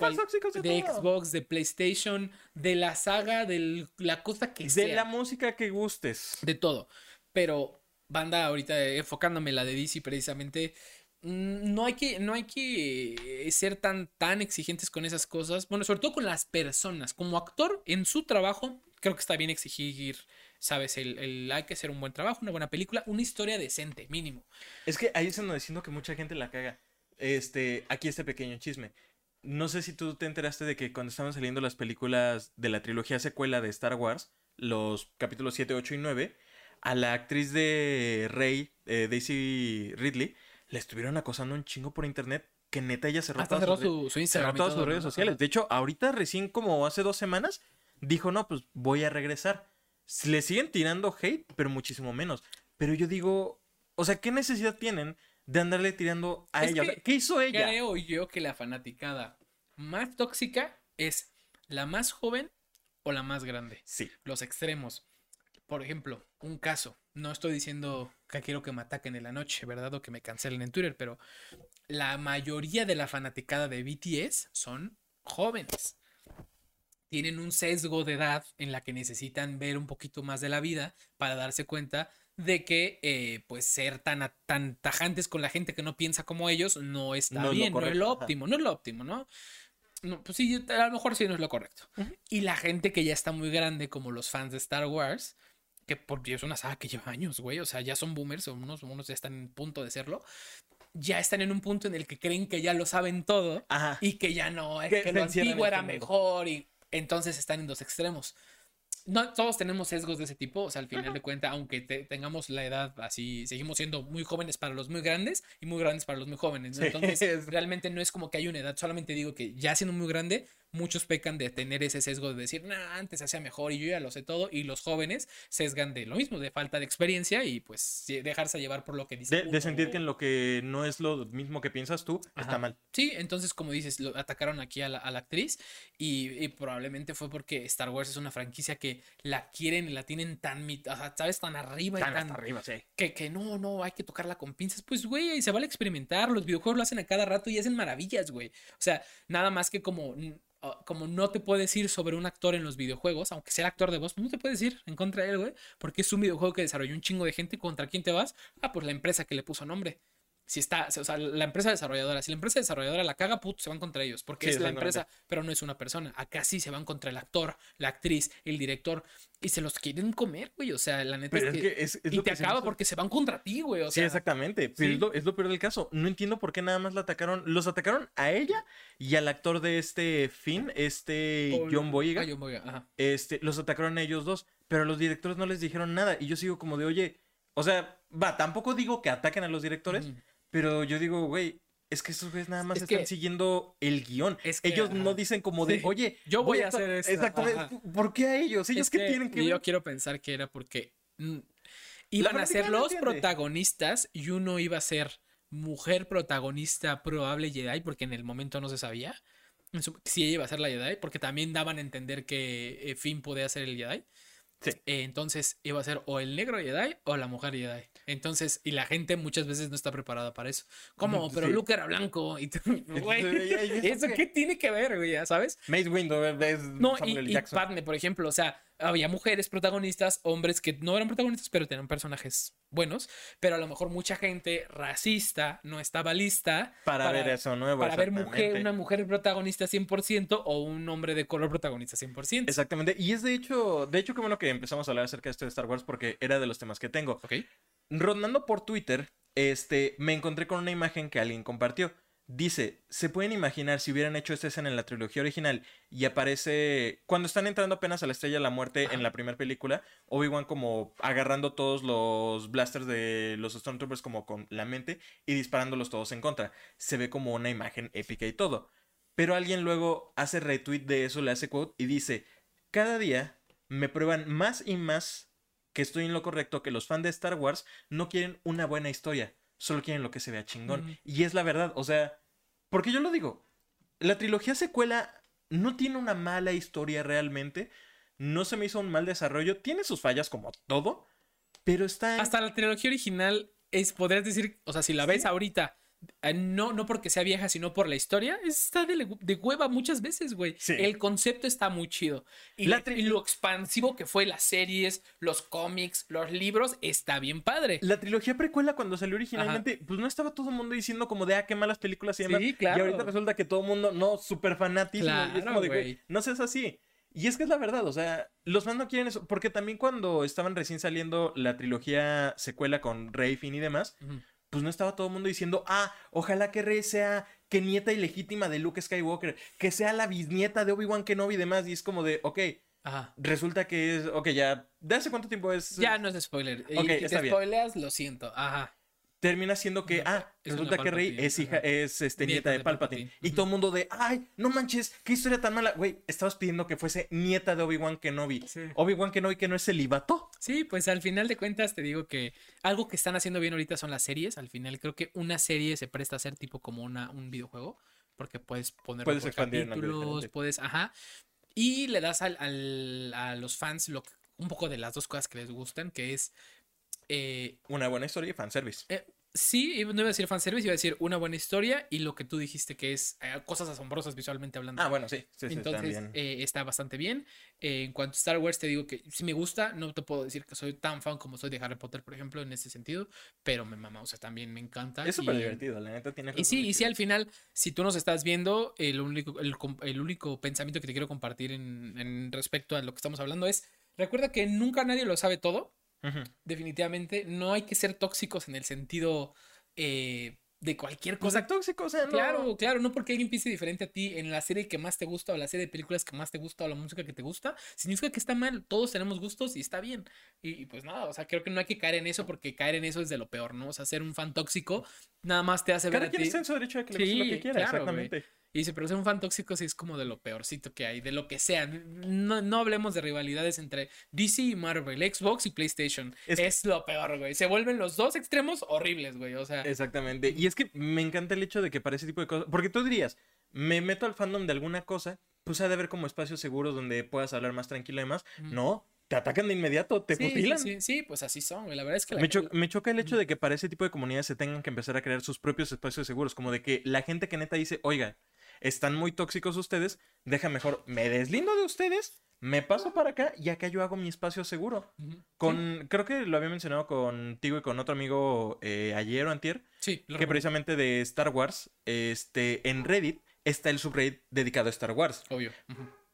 de, Xbox, de PlayStation, de la saga, de la cosa que sea. De la música que gustes. De todo. Pero, banda, ahorita enfocándome en la de DC precisamente, mm, no hay que, no hay que ser tan, tan exigentes con esas cosas. Bueno, sobre todo con las personas. Como actor, en su trabajo, creo que está bien exigir sabes, el, hay que hacer un buen trabajo, una buena película, una historia decente, mínimo. Es que ahí es donde diciendo que mucha gente la caga. Este, aquí este pequeño chisme. No sé si tú te enteraste de que cuando estaban saliendo las películas de la trilogía secuela de Star Wars, los capítulos 7, 8 y 9, a la actriz de Rey, eh, Daisy Ridley, le estuvieron acosando un chingo por internet que neta ella cerró, todas, sus, todas sus redes sociales. De hecho, ahorita recién como hace dos semanas, dijo, no, pues voy a regresar le siguen tirando hate, pero muchísimo menos. Pero yo digo, o sea, ¿qué necesidad tienen de andarle tirando a ella? ¿Qué hizo ella? Creo yo que la fanaticada más tóxica es la más joven o la más grande. Sí. Los extremos. Por ejemplo, un caso. No estoy diciendo que quiero que me ataquen en la noche, ¿verdad? O que me cancelen en Twitter, pero la mayoría de la fanaticada de BTS son jóvenes tienen un sesgo de edad en la que necesitan ver un poquito más de la vida para darse cuenta de que eh, pues ser tan, tan tajantes con la gente que no piensa como ellos no está bien, no es lo óptimo, no es lo óptimo, ¿no? No, pues sí, a lo mejor sí no es lo correcto. Y la gente que ya está muy grande, como los fans de Star Wars, que por es una saga que lleva años, güey, o sea, ya son boomers, unos, unos ya están en punto de serlo, ya están en un punto en el que creen que ya lo saben todo y que ya no, es que, lo antiguo era mejor y entonces están en dos extremos. No, todos tenemos sesgos de ese tipo, o sea, al final de cuentas, aunque tengamos la edad así, seguimos siendo muy jóvenes para los muy grandes y muy grandes para los muy jóvenes. Entonces, realmente no es como que hay una edad, solamente digo que ya siendo muy grande, muchos pecan de tener ese sesgo de decir, nah, antes hacía mejor y yo ya lo sé todo. Y los jóvenes sesgan de lo mismo, de falta de experiencia y pues dejarse llevar por lo que dice. De, sentir que en lo que no es lo mismo que piensas tú, está mal. Sí, entonces, como dices, lo atacaron aquí a la, actriz y, probablemente fue porque Star Wars es una franquicia que la quieren y la tienen tan, o sea, ¿sabes? Tan arriba y tan. arriba, sí. Que, que no, no, hay que tocarla con pinzas. Pues, güey, se vale experimentar. Los videojuegos lo hacen a cada rato y hacen maravillas, güey. O sea, nada más que como como no te puedes ir sobre un actor en los videojuegos, aunque sea el actor de voz, no te puedes ir en contra de él, güey, porque es un videojuego que desarrolló un chingo de gente. ¿Contra quién te vas? Ah, pues la empresa que le puso nombre si está, o sea, la empresa desarrolladora, si la empresa desarrolladora la caga, put, se van contra ellos, porque es la empresa, pero no es una persona. Acá sí se van contra el actor, la actriz, el director, y se los quieren comer, güey. O sea, la neta es, que, es, y te acaba porque se van contra ti, güey. O sea, sí, exactamente. Pero es, lo, peor del caso. No entiendo por qué nada más la atacaron. Los atacaron a ella y al actor de este Finn, este John Boyega. Ah, John Boyega, ajá. Este, los atacaron a ellos dos, pero los directores no les dijeron nada. Y yo sigo como de, oye, o sea, va, tampoco digo que ataquen a los directores. Pero yo digo, güey, es que esos güeyes nada más están siguiendo el guion. ellos no dicen como de, oye, yo voy, a hacer esto. Exactamente. ¿Por qué a ellos? ¿Ellos qué tienen que Yo quiero pensar que era porque mm, iban a ser los protagonistas y uno iba a ser mujer protagonista probable Jedi, porque en el momento no se sabía si ella iba a ser la Jedi, porque también daban a entender que eh, Finn podía ser el Jedi. Sí. Eh, entonces iba a ser o el negro Jedi o la mujer Jedi. Entonces, y la gente muchas veces no está preparada para eso. ¿Cómo? Pero Luke era blanco. Y güey, ¿eso qué tiene que ver, güey? ¿Sabes? Mace Windu es No, y, y Padme, por ejemplo, o sea, había mujeres protagonistas, hombres que no eran protagonistas, pero tenían personajes buenos. Pero a lo mejor mucha gente racista no estaba lista para, ver eso nuevo. Para ver mujer, una mujer protagonista 100% o un hombre de color protagonista 100%. Exactamente. Y es de hecho, de hecho, qué bueno que empezamos a hablar acerca de esto de Star Wars porque era de los temas que tengo. Ok. Rondando por Twitter, este, me encontré con una imagen que alguien compartió. Dice, ¿se pueden imaginar si hubieran hecho esta escena en la trilogía original y aparece cuando están entrando apenas a la Estrella de la Muerte en la primera película, Obi-Wan como agarrando todos los blasters de los Stormtroopers como con la mente y disparándolos todos en contra? Se ve como una imagen épica y todo. Pero alguien luego hace retweet de eso, le hace quote y dice, cada día me prueban más y más que estoy en lo correcto, que los fans de Star Wars no quieren una buena historia, solo quieren lo que se vea chingón. Y es la verdad, o sea, porque yo lo digo, la trilogía secuela no tiene una mala historia realmente, no se me hizo un mal desarrollo, tiene sus fallas como todo, pero está... Hasta la trilogía original es, podrías decir, o sea, si la ves ahorita no, no porque sea vieja, sino por la historia, está de, de hueva muchas veces, güey. El concepto está muy chido. Y, lo expansivo que fue las series, los cómics, los libros, está bien padre. La trilogía precuela cuando salió originalmente, pues no estaba todo el mundo diciendo como de, ah, qué malas películas y demás. Sí, claro. Y ahorita resulta que todo el mundo, no, súper fanático. y es como de, güey, no seas así. Y es que es la verdad, o sea, los fans no quieren eso, porque también cuando estaban recién saliendo la trilogía secuela con Rey, Finn y demás, pues no estaba todo el mundo diciendo, ah, ojalá que Rey sea que nieta ilegítima de Luke Skywalker, que sea la bisnieta de Obi-Wan Kenobi y demás, y es como de, ok, Ajá. Resulta que es. Ok, ya. ¿De hace cuánto tiempo es? Ya no es spoiler. Ok, y si te spoileas, lo siento. Ajá termina siendo que, ah, resulta que Rey es hija, es este, nieta, de, Palpatine. Y todo el mundo de, ay, no manches, qué historia tan mala. Güey, estabas pidiendo que fuese nieta de Obi-Wan Kenobi. Obi-Wan Kenobi que no es celibato. Sí, pues al final de cuentas te digo que algo que están haciendo bien ahorita son las series. Al final creo que una serie se presta a ser tipo como una, un videojuego. Porque puedes poner puedes capítulos, puedes, ajá. Y le das al, al, a los fans lo, un poco de las dos cosas que les gustan, que es eh, una buena historia y fanservice. Eh, sí, no iba a decir fanservice, iba a decir una buena historia y lo que tú dijiste que es eh, cosas asombrosas visualmente hablando. Ah, bueno, sí. sí, Entonces está bastante bien. en cuanto a Star Wars, te digo que sí me gusta. No te puedo decir que soy tan fan como soy de Harry Potter, por ejemplo, en ese sentido, pero me mama, o sea, también me encanta. Es súper divertido, la neta tiene Y sí, y sí, al final, si tú nos estás viendo, el único, el, único pensamiento que te quiero compartir en, en respecto a lo que estamos hablando es. Recuerda que nunca nadie lo sabe todo Definitivamente no hay que ser tóxicos en el sentido eh, de cualquier cosa. Pues tóxico, o sea, Claro, claro, no porque alguien piense diferente a ti en la serie que más te gusta o la serie de películas que más te gusta o la música que te gusta, significa que está mal. Todos tenemos gustos y está bien. Y, pues nada, o sea, creo que no hay que caer en eso porque caer en eso es de lo peor, ¿no? O sea, ser un fan tóxico nada más te hace ver a ti. está en su derecho de que le lo que quiera, exactamente. Y dice, pero ser un fan tóxico sí es como de lo peorcito que hay, de lo que sea. No, no hablemos de rivalidades entre DC y Marvel, Xbox y PlayStation. Es, lo peor, güey. Se vuelven los dos extremos horribles, güey. O sea. Exactamente. Y es que me encanta el hecho de que para ese tipo de cosas. Porque tú dirías, me meto al fandom de alguna cosa, pues ha de haber como espacios seguros donde puedas hablar más tranquilo y demás. No, te atacan de inmediato, te sí, Sí, sí, pues así son, güey. La verdad es que... Me, me, choca el hecho de que para ese tipo de comunidades se tengan que empezar a crear sus propios espacios seguros, como de que la gente que neta dice, oiga, están muy tóxicos ustedes, deja mejor, me deslindo de ustedes, me paso para acá y acá yo hago mi espacio seguro. Con, creo que lo había mencionado contigo y con otro amigo eh, ayer o antier, sí, que precisamente de Star Wars, este, en Reddit está el subreddit dedicado a Star Wars. Obvio.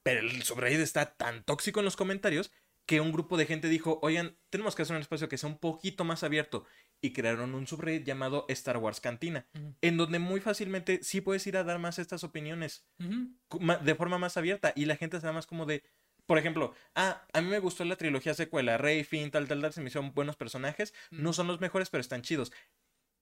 Pero el subreddit está tan tóxico en los comentarios que un grupo de gente dijo, oigan, tenemos que hacer un espacio que sea un poquito más abierto. Y crearon un subreddit llamado Star Wars Cantina, en donde muy fácilmente sí puedes ir a dar más estas opiniones de forma más abierta. Y la gente se da más como de, por ejemplo, ah, a mí me gustó la trilogía secuela, Rey, Finn, tal, tal, tal, se me hicieron buenos personajes. No son los mejores, pero están chidos.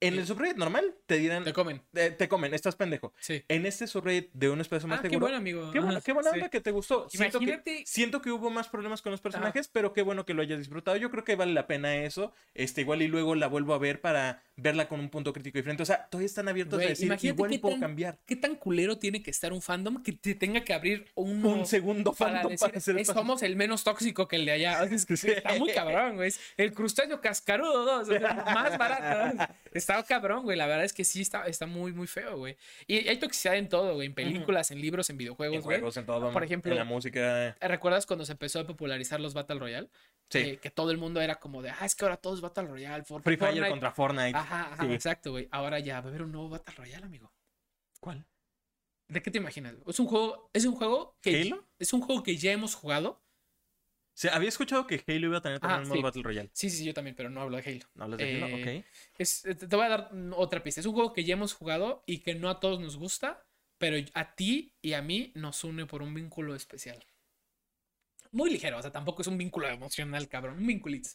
En el subreddit normal te dirán. Te comen. te comen, estás pendejo. Sí. En este subreddit de un espacio más ah, Qué bueno, amigo. Qué, buena, qué buena onda que te gustó. Siento que, siento que, hubo más problemas con los personajes, pero qué bueno que lo hayas disfrutado. Yo creo que vale la pena eso. Este, igual y luego la vuelvo a ver para verla con un punto crítico diferente. O sea, todavía están abiertos a decir, igual puedo cambiar. ¿Qué tan culero tiene que estar un fandom que te tenga que abrir un, un segundo fandom para, decir, Somos el menos tóxico que el de allá. Está muy cabrón, güey. El crustáceo cascarudo, dos, más barato. Está cabrón, güey. La verdad es que sí está, está muy, muy feo, güey. Y hay toxicidad en todo, güey. En películas, en libros, en videojuegos, en juegos, en todo. Por ejemplo, en la música. ¿Recuerdas cuando se empezó a popularizar los Battle Royale? Sí. que todo el mundo era como de, ah, es que ahora todo es Battle Royale. Free Fire contra Fortnite. Ajá, ajá, exacto, güey. Ahora ya va a haber un nuevo Battle Royale, amigo. ¿Cuál? ¿De qué te imaginas? Es un juego, es un juego que ¿Halo? es un juego que ya hemos jugado. Había escuchado que Halo iba a tener también un nuevo Battle Royale. Sí, sí, sí, yo también, pero no hablo de Halo. ¿No hablas de Halo? Eh, ok. Es, te voy a dar otra pista. Es un juego que ya hemos jugado y que no a todos nos gusta, pero a ti y a mí nos une por un vínculo especial muy ligero, o sea, tampoco es un vínculo emocional, cabrón, un vínculito.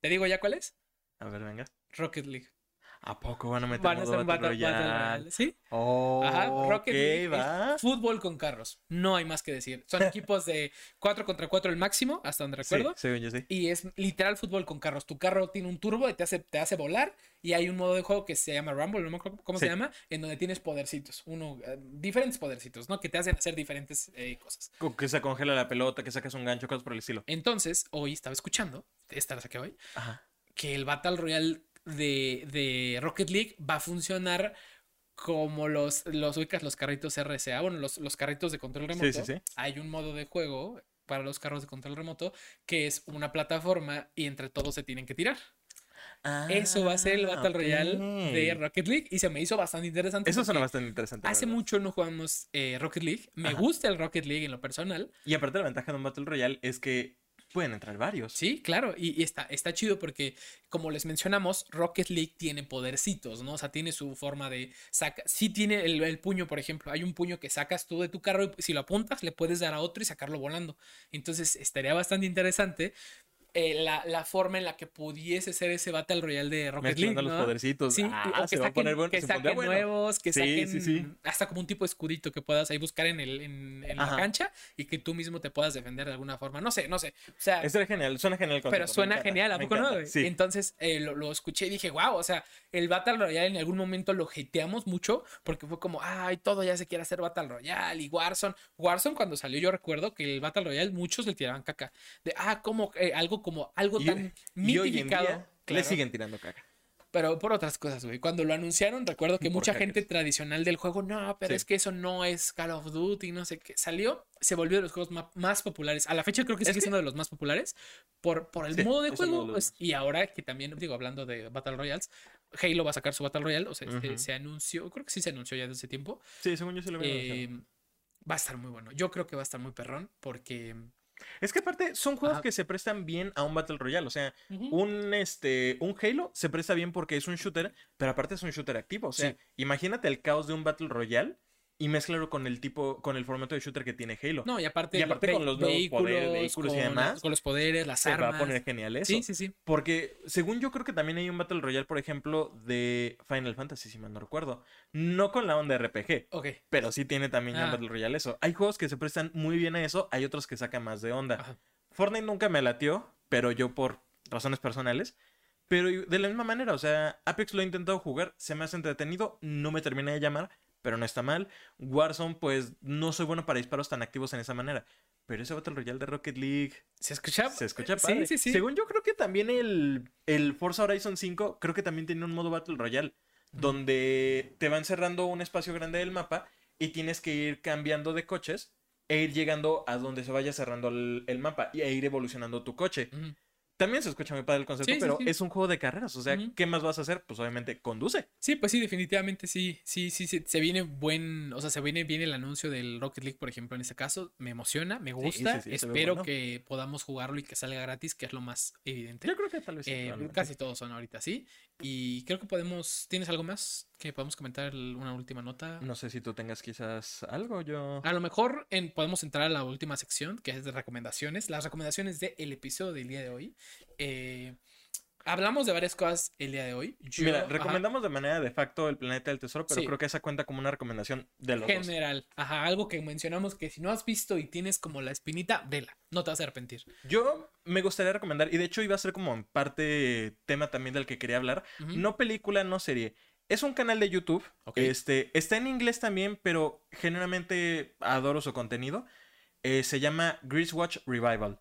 ¿Te digo ya cuál es? A ver, venga. Rocket League. ¿A poco van a meter van a un Battle, Royale? ¿Sí? Oh, Ajá, Rocket League va. fútbol con carros. No hay más que decir. Son equipos de 4 contra 4 el máximo, hasta donde recuerdo. Sí, yo sí. Y es literal fútbol con carros. Tu carro tiene un turbo y te hace, te hace volar. Y hay un modo de juego que se llama Rumble, no me acuerdo cómo se llama, en donde tienes podercitos. Uno, eh, diferentes podercitos, ¿no? Que te hacen hacer diferentes eh, cosas. Que se congela la pelota, que sacas un gancho, cosas por el estilo. Entonces, hoy estaba escuchando, esta la saqué hoy, Ajá. que el Battle Royale de, de Rocket League va a funcionar como los, los ubicas los carritos RSA, bueno, los, los carritos de control remoto. Sí, sí, sí. Hay un modo de juego para los carros de control remoto que es una plataforma y entre todos se tienen que tirar. Ah, Eso va a ser el Battle Royale de Rocket League y se me hizo bastante interesante. Eso suena bastante interesante. Hace mucho no jugamos eh, Rocket League. Me Ajá. gusta el Rocket League en lo personal. Y aparte la ventaja de un Battle Royale es que pueden entrar varios. Sí, claro, y, está, está chido porque, como les mencionamos, Rocket League tiene podercitos, ¿no? O sea, tiene su forma de saca. Sí tiene el, el, puño, por ejemplo. Hay un puño que sacas tú de tu carro y si lo apuntas, le puedes dar a otro y sacarlo volando. Entonces, estaría bastante interesante. Eh, la, la, forma en la que pudiese ser ese Battle Royale de Rocket League. ¿no? los podercitos. Sí, ah, que se va a poner bueno. Que se saquen bueno. nuevos, que sí, saquen sí, sí. hasta como un tipo de escudito que puedas ahí buscar en, el, en, en la cancha y que tú mismo te puedas defender de alguna forma. No sé, no sé. O sea, Eso es genial, suena genial. Concepto, pero suena genial, ¿a poco no? Sí. Entonces eh, lo, lo, escuché y dije, wow, o sea, el Battle Royale en algún momento lo hateamos mucho porque fue como, ay, todo ya se quiere hacer Battle Royale y Warzone. Warzone cuando salió yo recuerdo que el Battle Royale muchos le tiraban caca. De, ah, como eh, algo como algo tan y, mitificado. Y claro. Le siguen tirando caca. Pero por otras cosas, güey. Cuando lo anunciaron, recuerdo que mucha gente tradicional del juego, no, pero sí. es que eso no es Call of Duty, no sé qué. Salió, se volvió de los juegos más, populares. A la fecha creo que sigue siendo de los más populares por, por el sí, modo de juego. Pues, y ahora que también, digo, hablando de Battle Royales, Halo va a sacar su Battle Royale. O sea, uh -huh. se, se, anunció, creo que sí se anunció ya desde ese tiempo. Sí, según yo se lo había eh, Va a estar muy bueno. Yo creo que va a estar muy perrón porque es que aparte son juegos Ajá. que se prestan bien a un Battle Royale. O sea, uh -huh. un, este, un Halo se presta bien porque es un shooter, pero aparte es un shooter activo. O sea, sí. imagínate el caos de un Battle Royale y mézclalo con el tipo, con el formato de shooter que tiene Halo. No, y aparte, Y aparte con los nuevos vehículos, poderes, vehículos y con, demás, con los poderes, las Se armas. va a poner genial eso. sí, sí, sí. Porque según yo creo que también hay un Battle Royale, por ejemplo, de Final Fantasy, si mal no recuerdo. No con la onda RPG, Ok. pero sí tiene también ya un Ah. Battle Royale eso. Hay juegos que se prestan muy bien a eso, hay otros que sacan más de onda. Ajá. Fortnite nunca me latió, pero yo por razones personales. Pero de la misma manera, o sea, Apex lo he intentado jugar, se me hace entretenido, no me termina de llamar, pero no está mal. Warzone, pues no soy bueno para disparos tan activos en esa manera. Pero ese Battle Royale de Rocket League ¿Se escucha? se escucha Sí, padre. sí, sí. Según yo creo que también el, el Forza Horizon 5, creo que también tiene un modo Battle Royale, donde te van cerrando un espacio grande del mapa y tienes que ir cambiando de coches e ir llegando a donde se vaya cerrando el, el mapa y, e ir evolucionando tu coche. También se escucha muy padre el concepto, Sí, sí, pero sí. es un juego de carreras. O sea. ¿qué más vas a hacer? Pues obviamente conduce. Sí, pues sí, definitivamente sí. Sí, sí, sí. Se viene buen. O sea, se viene bien el anuncio del Rocket League, por ejemplo, en este caso. Me emociona, me gusta. sí, sí, Espero bueno. que podamos jugarlo y que salga gratis, que es lo más evidente. Yo creo que tal vez sí, Eh, casi todos son ahorita así. Y creo que podemos. ¿Tienes algo más que podemos comentar? Una última nota. No sé si tú tengas quizás algo, yo... A lo mejor en- podemos entrar a la última sección, que es de recomendaciones. Las recomendaciones del episodio del día de hoy. Eh, hablamos de varias cosas el día de hoy. Yo- Mira, ajá, recomendamos de manera de facto el planeta del tesoro, pero Sí. creo que esa cuenta como una recomendación de los dos. general. Ajá, algo que mencionamos que si no has visto y tienes como la espinita, vela. No te vas a arrepentir. Yo me gustaría recomendar, y de hecho iba a ser como en parte tema también del que quería hablar, no película, no serie. Es un canal de YouTube, este, está en inglés también, pero generalmente adoro su contenido. Eh, se llama Grease Watch Revival.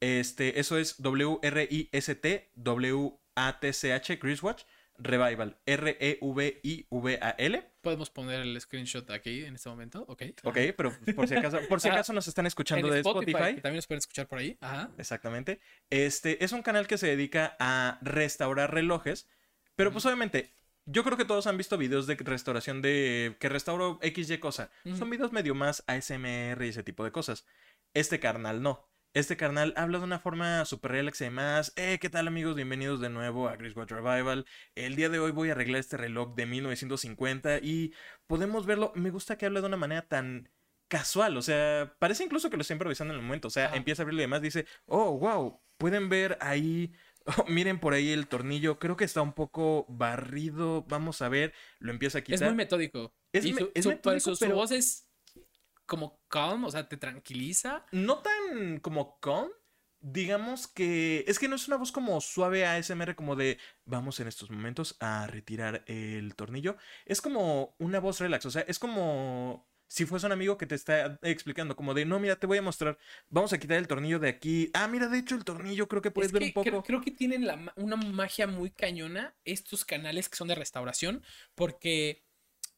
Este, eso es W-R-I-S-T-W-A-T-C-H, Grease Watch Revival. R-E-V-I-V-A-L. Podemos poner el screenshot aquí en este momento. Ok. Ok, pero por si acaso, por si acaso nos están escuchando En de Spotify, también nos pueden escuchar por ahí. Ajá. Exactamente. Este es un canal que se dedica a restaurar relojes. Pero pues obviamente, yo creo que todos han visto videos de restauración de que restauro XY cosa. Son videos medio más ASMR y ese tipo de cosas. Este carnal no. Este carnal habla de una forma súper relax y demás. Eh, ¿qué tal amigos? Bienvenidos de nuevo a Watch Revival. El día de hoy voy a arreglar este reloj de 1950 y podemos verlo. Me gusta que habla de una manera tan casual. O sea, parece incluso que lo está improvisando en el momento. O sea, empieza a abrirlo y demás. Dice, oh, wow, pueden ver ahí. Oh, miren por ahí el tornillo. Creo que está un poco barrido. Vamos a ver. Lo empieza a Es quitar. muy metódico. Es y me- su, es su- metódico, su- su pero- voz es como calm, o sea, te tranquiliza. no tan como calm. Digamos que es que no es una voz como suave ASMR como de vamos en estos momentos a retirar el tornillo. Es como una voz relax, o sea, es como si fuese un amigo que te está explicando como de no, mira, te voy a mostrar, vamos a quitar el tornillo de aquí. Ah, mira, de hecho el tornillo creo que puedes Es ver que un poco. Creo, creo que tienen la una magia muy cañona estos canales que son de restauración porque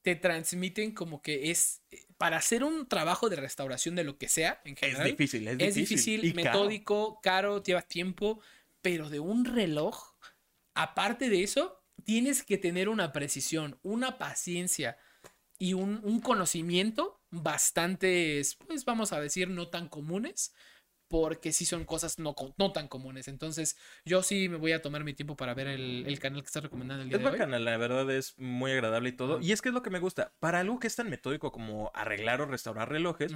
te transmiten como que es eh, para hacer un trabajo de restauración de lo que sea en Es general. difícil, es Es difícil. difícil, y caro. metódico, caro, lleva tiempo, pero de un reloj, aparte de eso, tienes que tener una precisión, una paciencia y un, un conocimiento bastante, pues vamos a decir, no tan comunes, porque sí son cosas no, no tan comunes. Entonces, yo sí me voy a tomar mi tiempo para ver el, el canal que estás recomendando el día Es de hoy. bacana, la verdad es muy agradable y todo. Y es que es lo que me gusta. Para algo que es tan metódico como arreglar o restaurar relojes.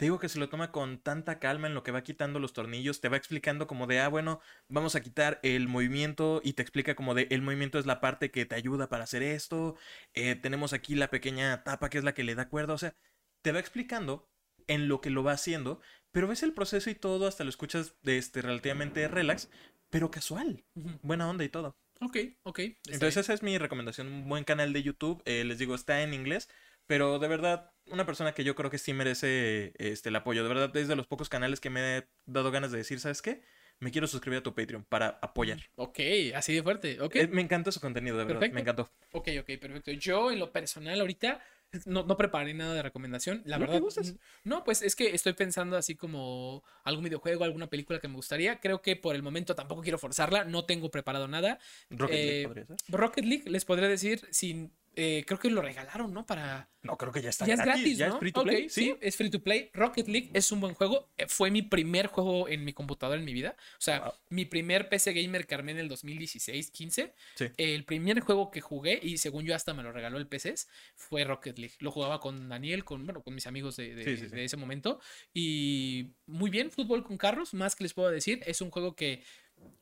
Te digo que se lo toma con tanta calma en lo que va quitando los tornillos, te va explicando como de, ah, bueno, vamos a quitar el movimiento y te explica como de, el movimiento es la parte que te ayuda para hacer esto, eh, tenemos aquí la pequeña tapa que es la que le da cuerda, o sea, te va explicando en lo que lo va haciendo, pero ves el proceso y todo, hasta lo escuchas de este, relativamente relax, pero casual, buena onda y todo. Ok, ok. Entonces bien. esa es mi recomendación, un buen canal de YouTube, eh, les digo, está en inglés, pero de verdad, una persona que yo creo que sí merece este, el apoyo, de verdad es de los pocos canales que me he dado ganas de decir, ¿sabes qué? Me quiero suscribir a tu Patreon para apoyar. Ok, así de fuerte. Ok. Eh, me encanta su contenido, de verdad, me encantó. Ok, ok, perfecto. Yo en lo personal ahorita no, no preparé nada de recomendación. La ¿No te verdad. gustas? No, pues es que estoy pensando así como algún videojuego, alguna película que me gustaría. Creo que por el momento tampoco quiero forzarla. No tengo preparado nada. Rocket League Eh, podría ser. Rocket League les podría decir sin eh, creo que lo regalaron, ¿no? Para. No, creo que ya está Ya es gratis. gratis, ya ¿no? es free to play. sí, sí. es free to play. Rocket League es un buen juego. Eh, Fue mi primer juego en mi computadora en mi vida. O sea, Wow. mi primer PC gamer que armé en el 2016-15. Sí. El primer juego que jugué, y según yo hasta me lo regaló el PC, fue Rocket League. Lo jugaba con Daniel, con, bueno, con mis amigos de, sí. de ese momento. Y muy bien, fútbol con carros, más que les puedo decir. Es un juego que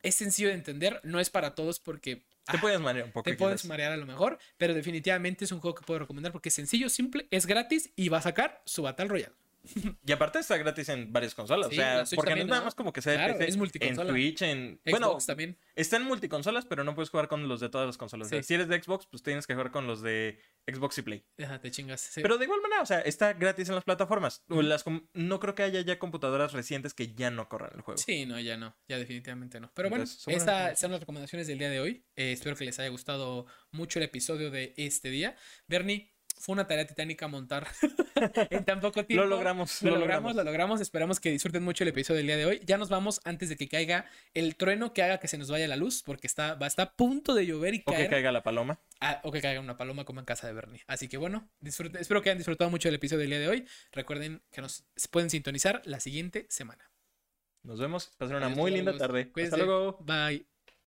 es sencillo de entender, no es para todos porque... Te ah, puedes marear un poco. te puedes marear a lo mejor, pero definitivamente es un juego que puedo recomendar porque es sencillo, simple, es gratis y va a sacar su Battle Royale. Y aparte está gratis en varias consolas. Sí, o sea, porque también, no es nada ¿no? más como que sea de Claro, PC, es. En Twitch, en. Xbox bueno, también. está en multiconsolas, pero no puedes jugar con los de todas las consolas. O sea, si eres de Xbox, pues tienes que jugar con los de Xbox y Play. Ajá, te chingas. sí. Pero de igual manera, o sea, está gratis en las plataformas. Las no creo que haya ya computadoras recientes que ya no corran el juego. Sí, no, ya no, ya definitivamente no. Pero bueno, Entonces, estas son las recomendaciones del día de hoy. Eh, espero que les haya gustado mucho el episodio de este día. Bernie, fue una tarea titánica montar en tan poco tiempo. Lo logramos, Lo, lo logramos, logramos. lo logramos. Esperamos que disfruten mucho el episodio del día de hoy. Ya nos vamos antes de que caiga el trueno que haga que se nos vaya la luz, porque está, va, está a punto de llover y O que caer. caiga la paloma. Ah, o que caiga una paloma como en casa de Bernie. Así que bueno, espero que hayan disfrutado mucho el episodio del día de hoy. Recuerden que nos pueden sintonizar la siguiente semana. Nos vemos. Pasen una Adiós, muy linda tarde. Cuídense. Hasta luego. Bye.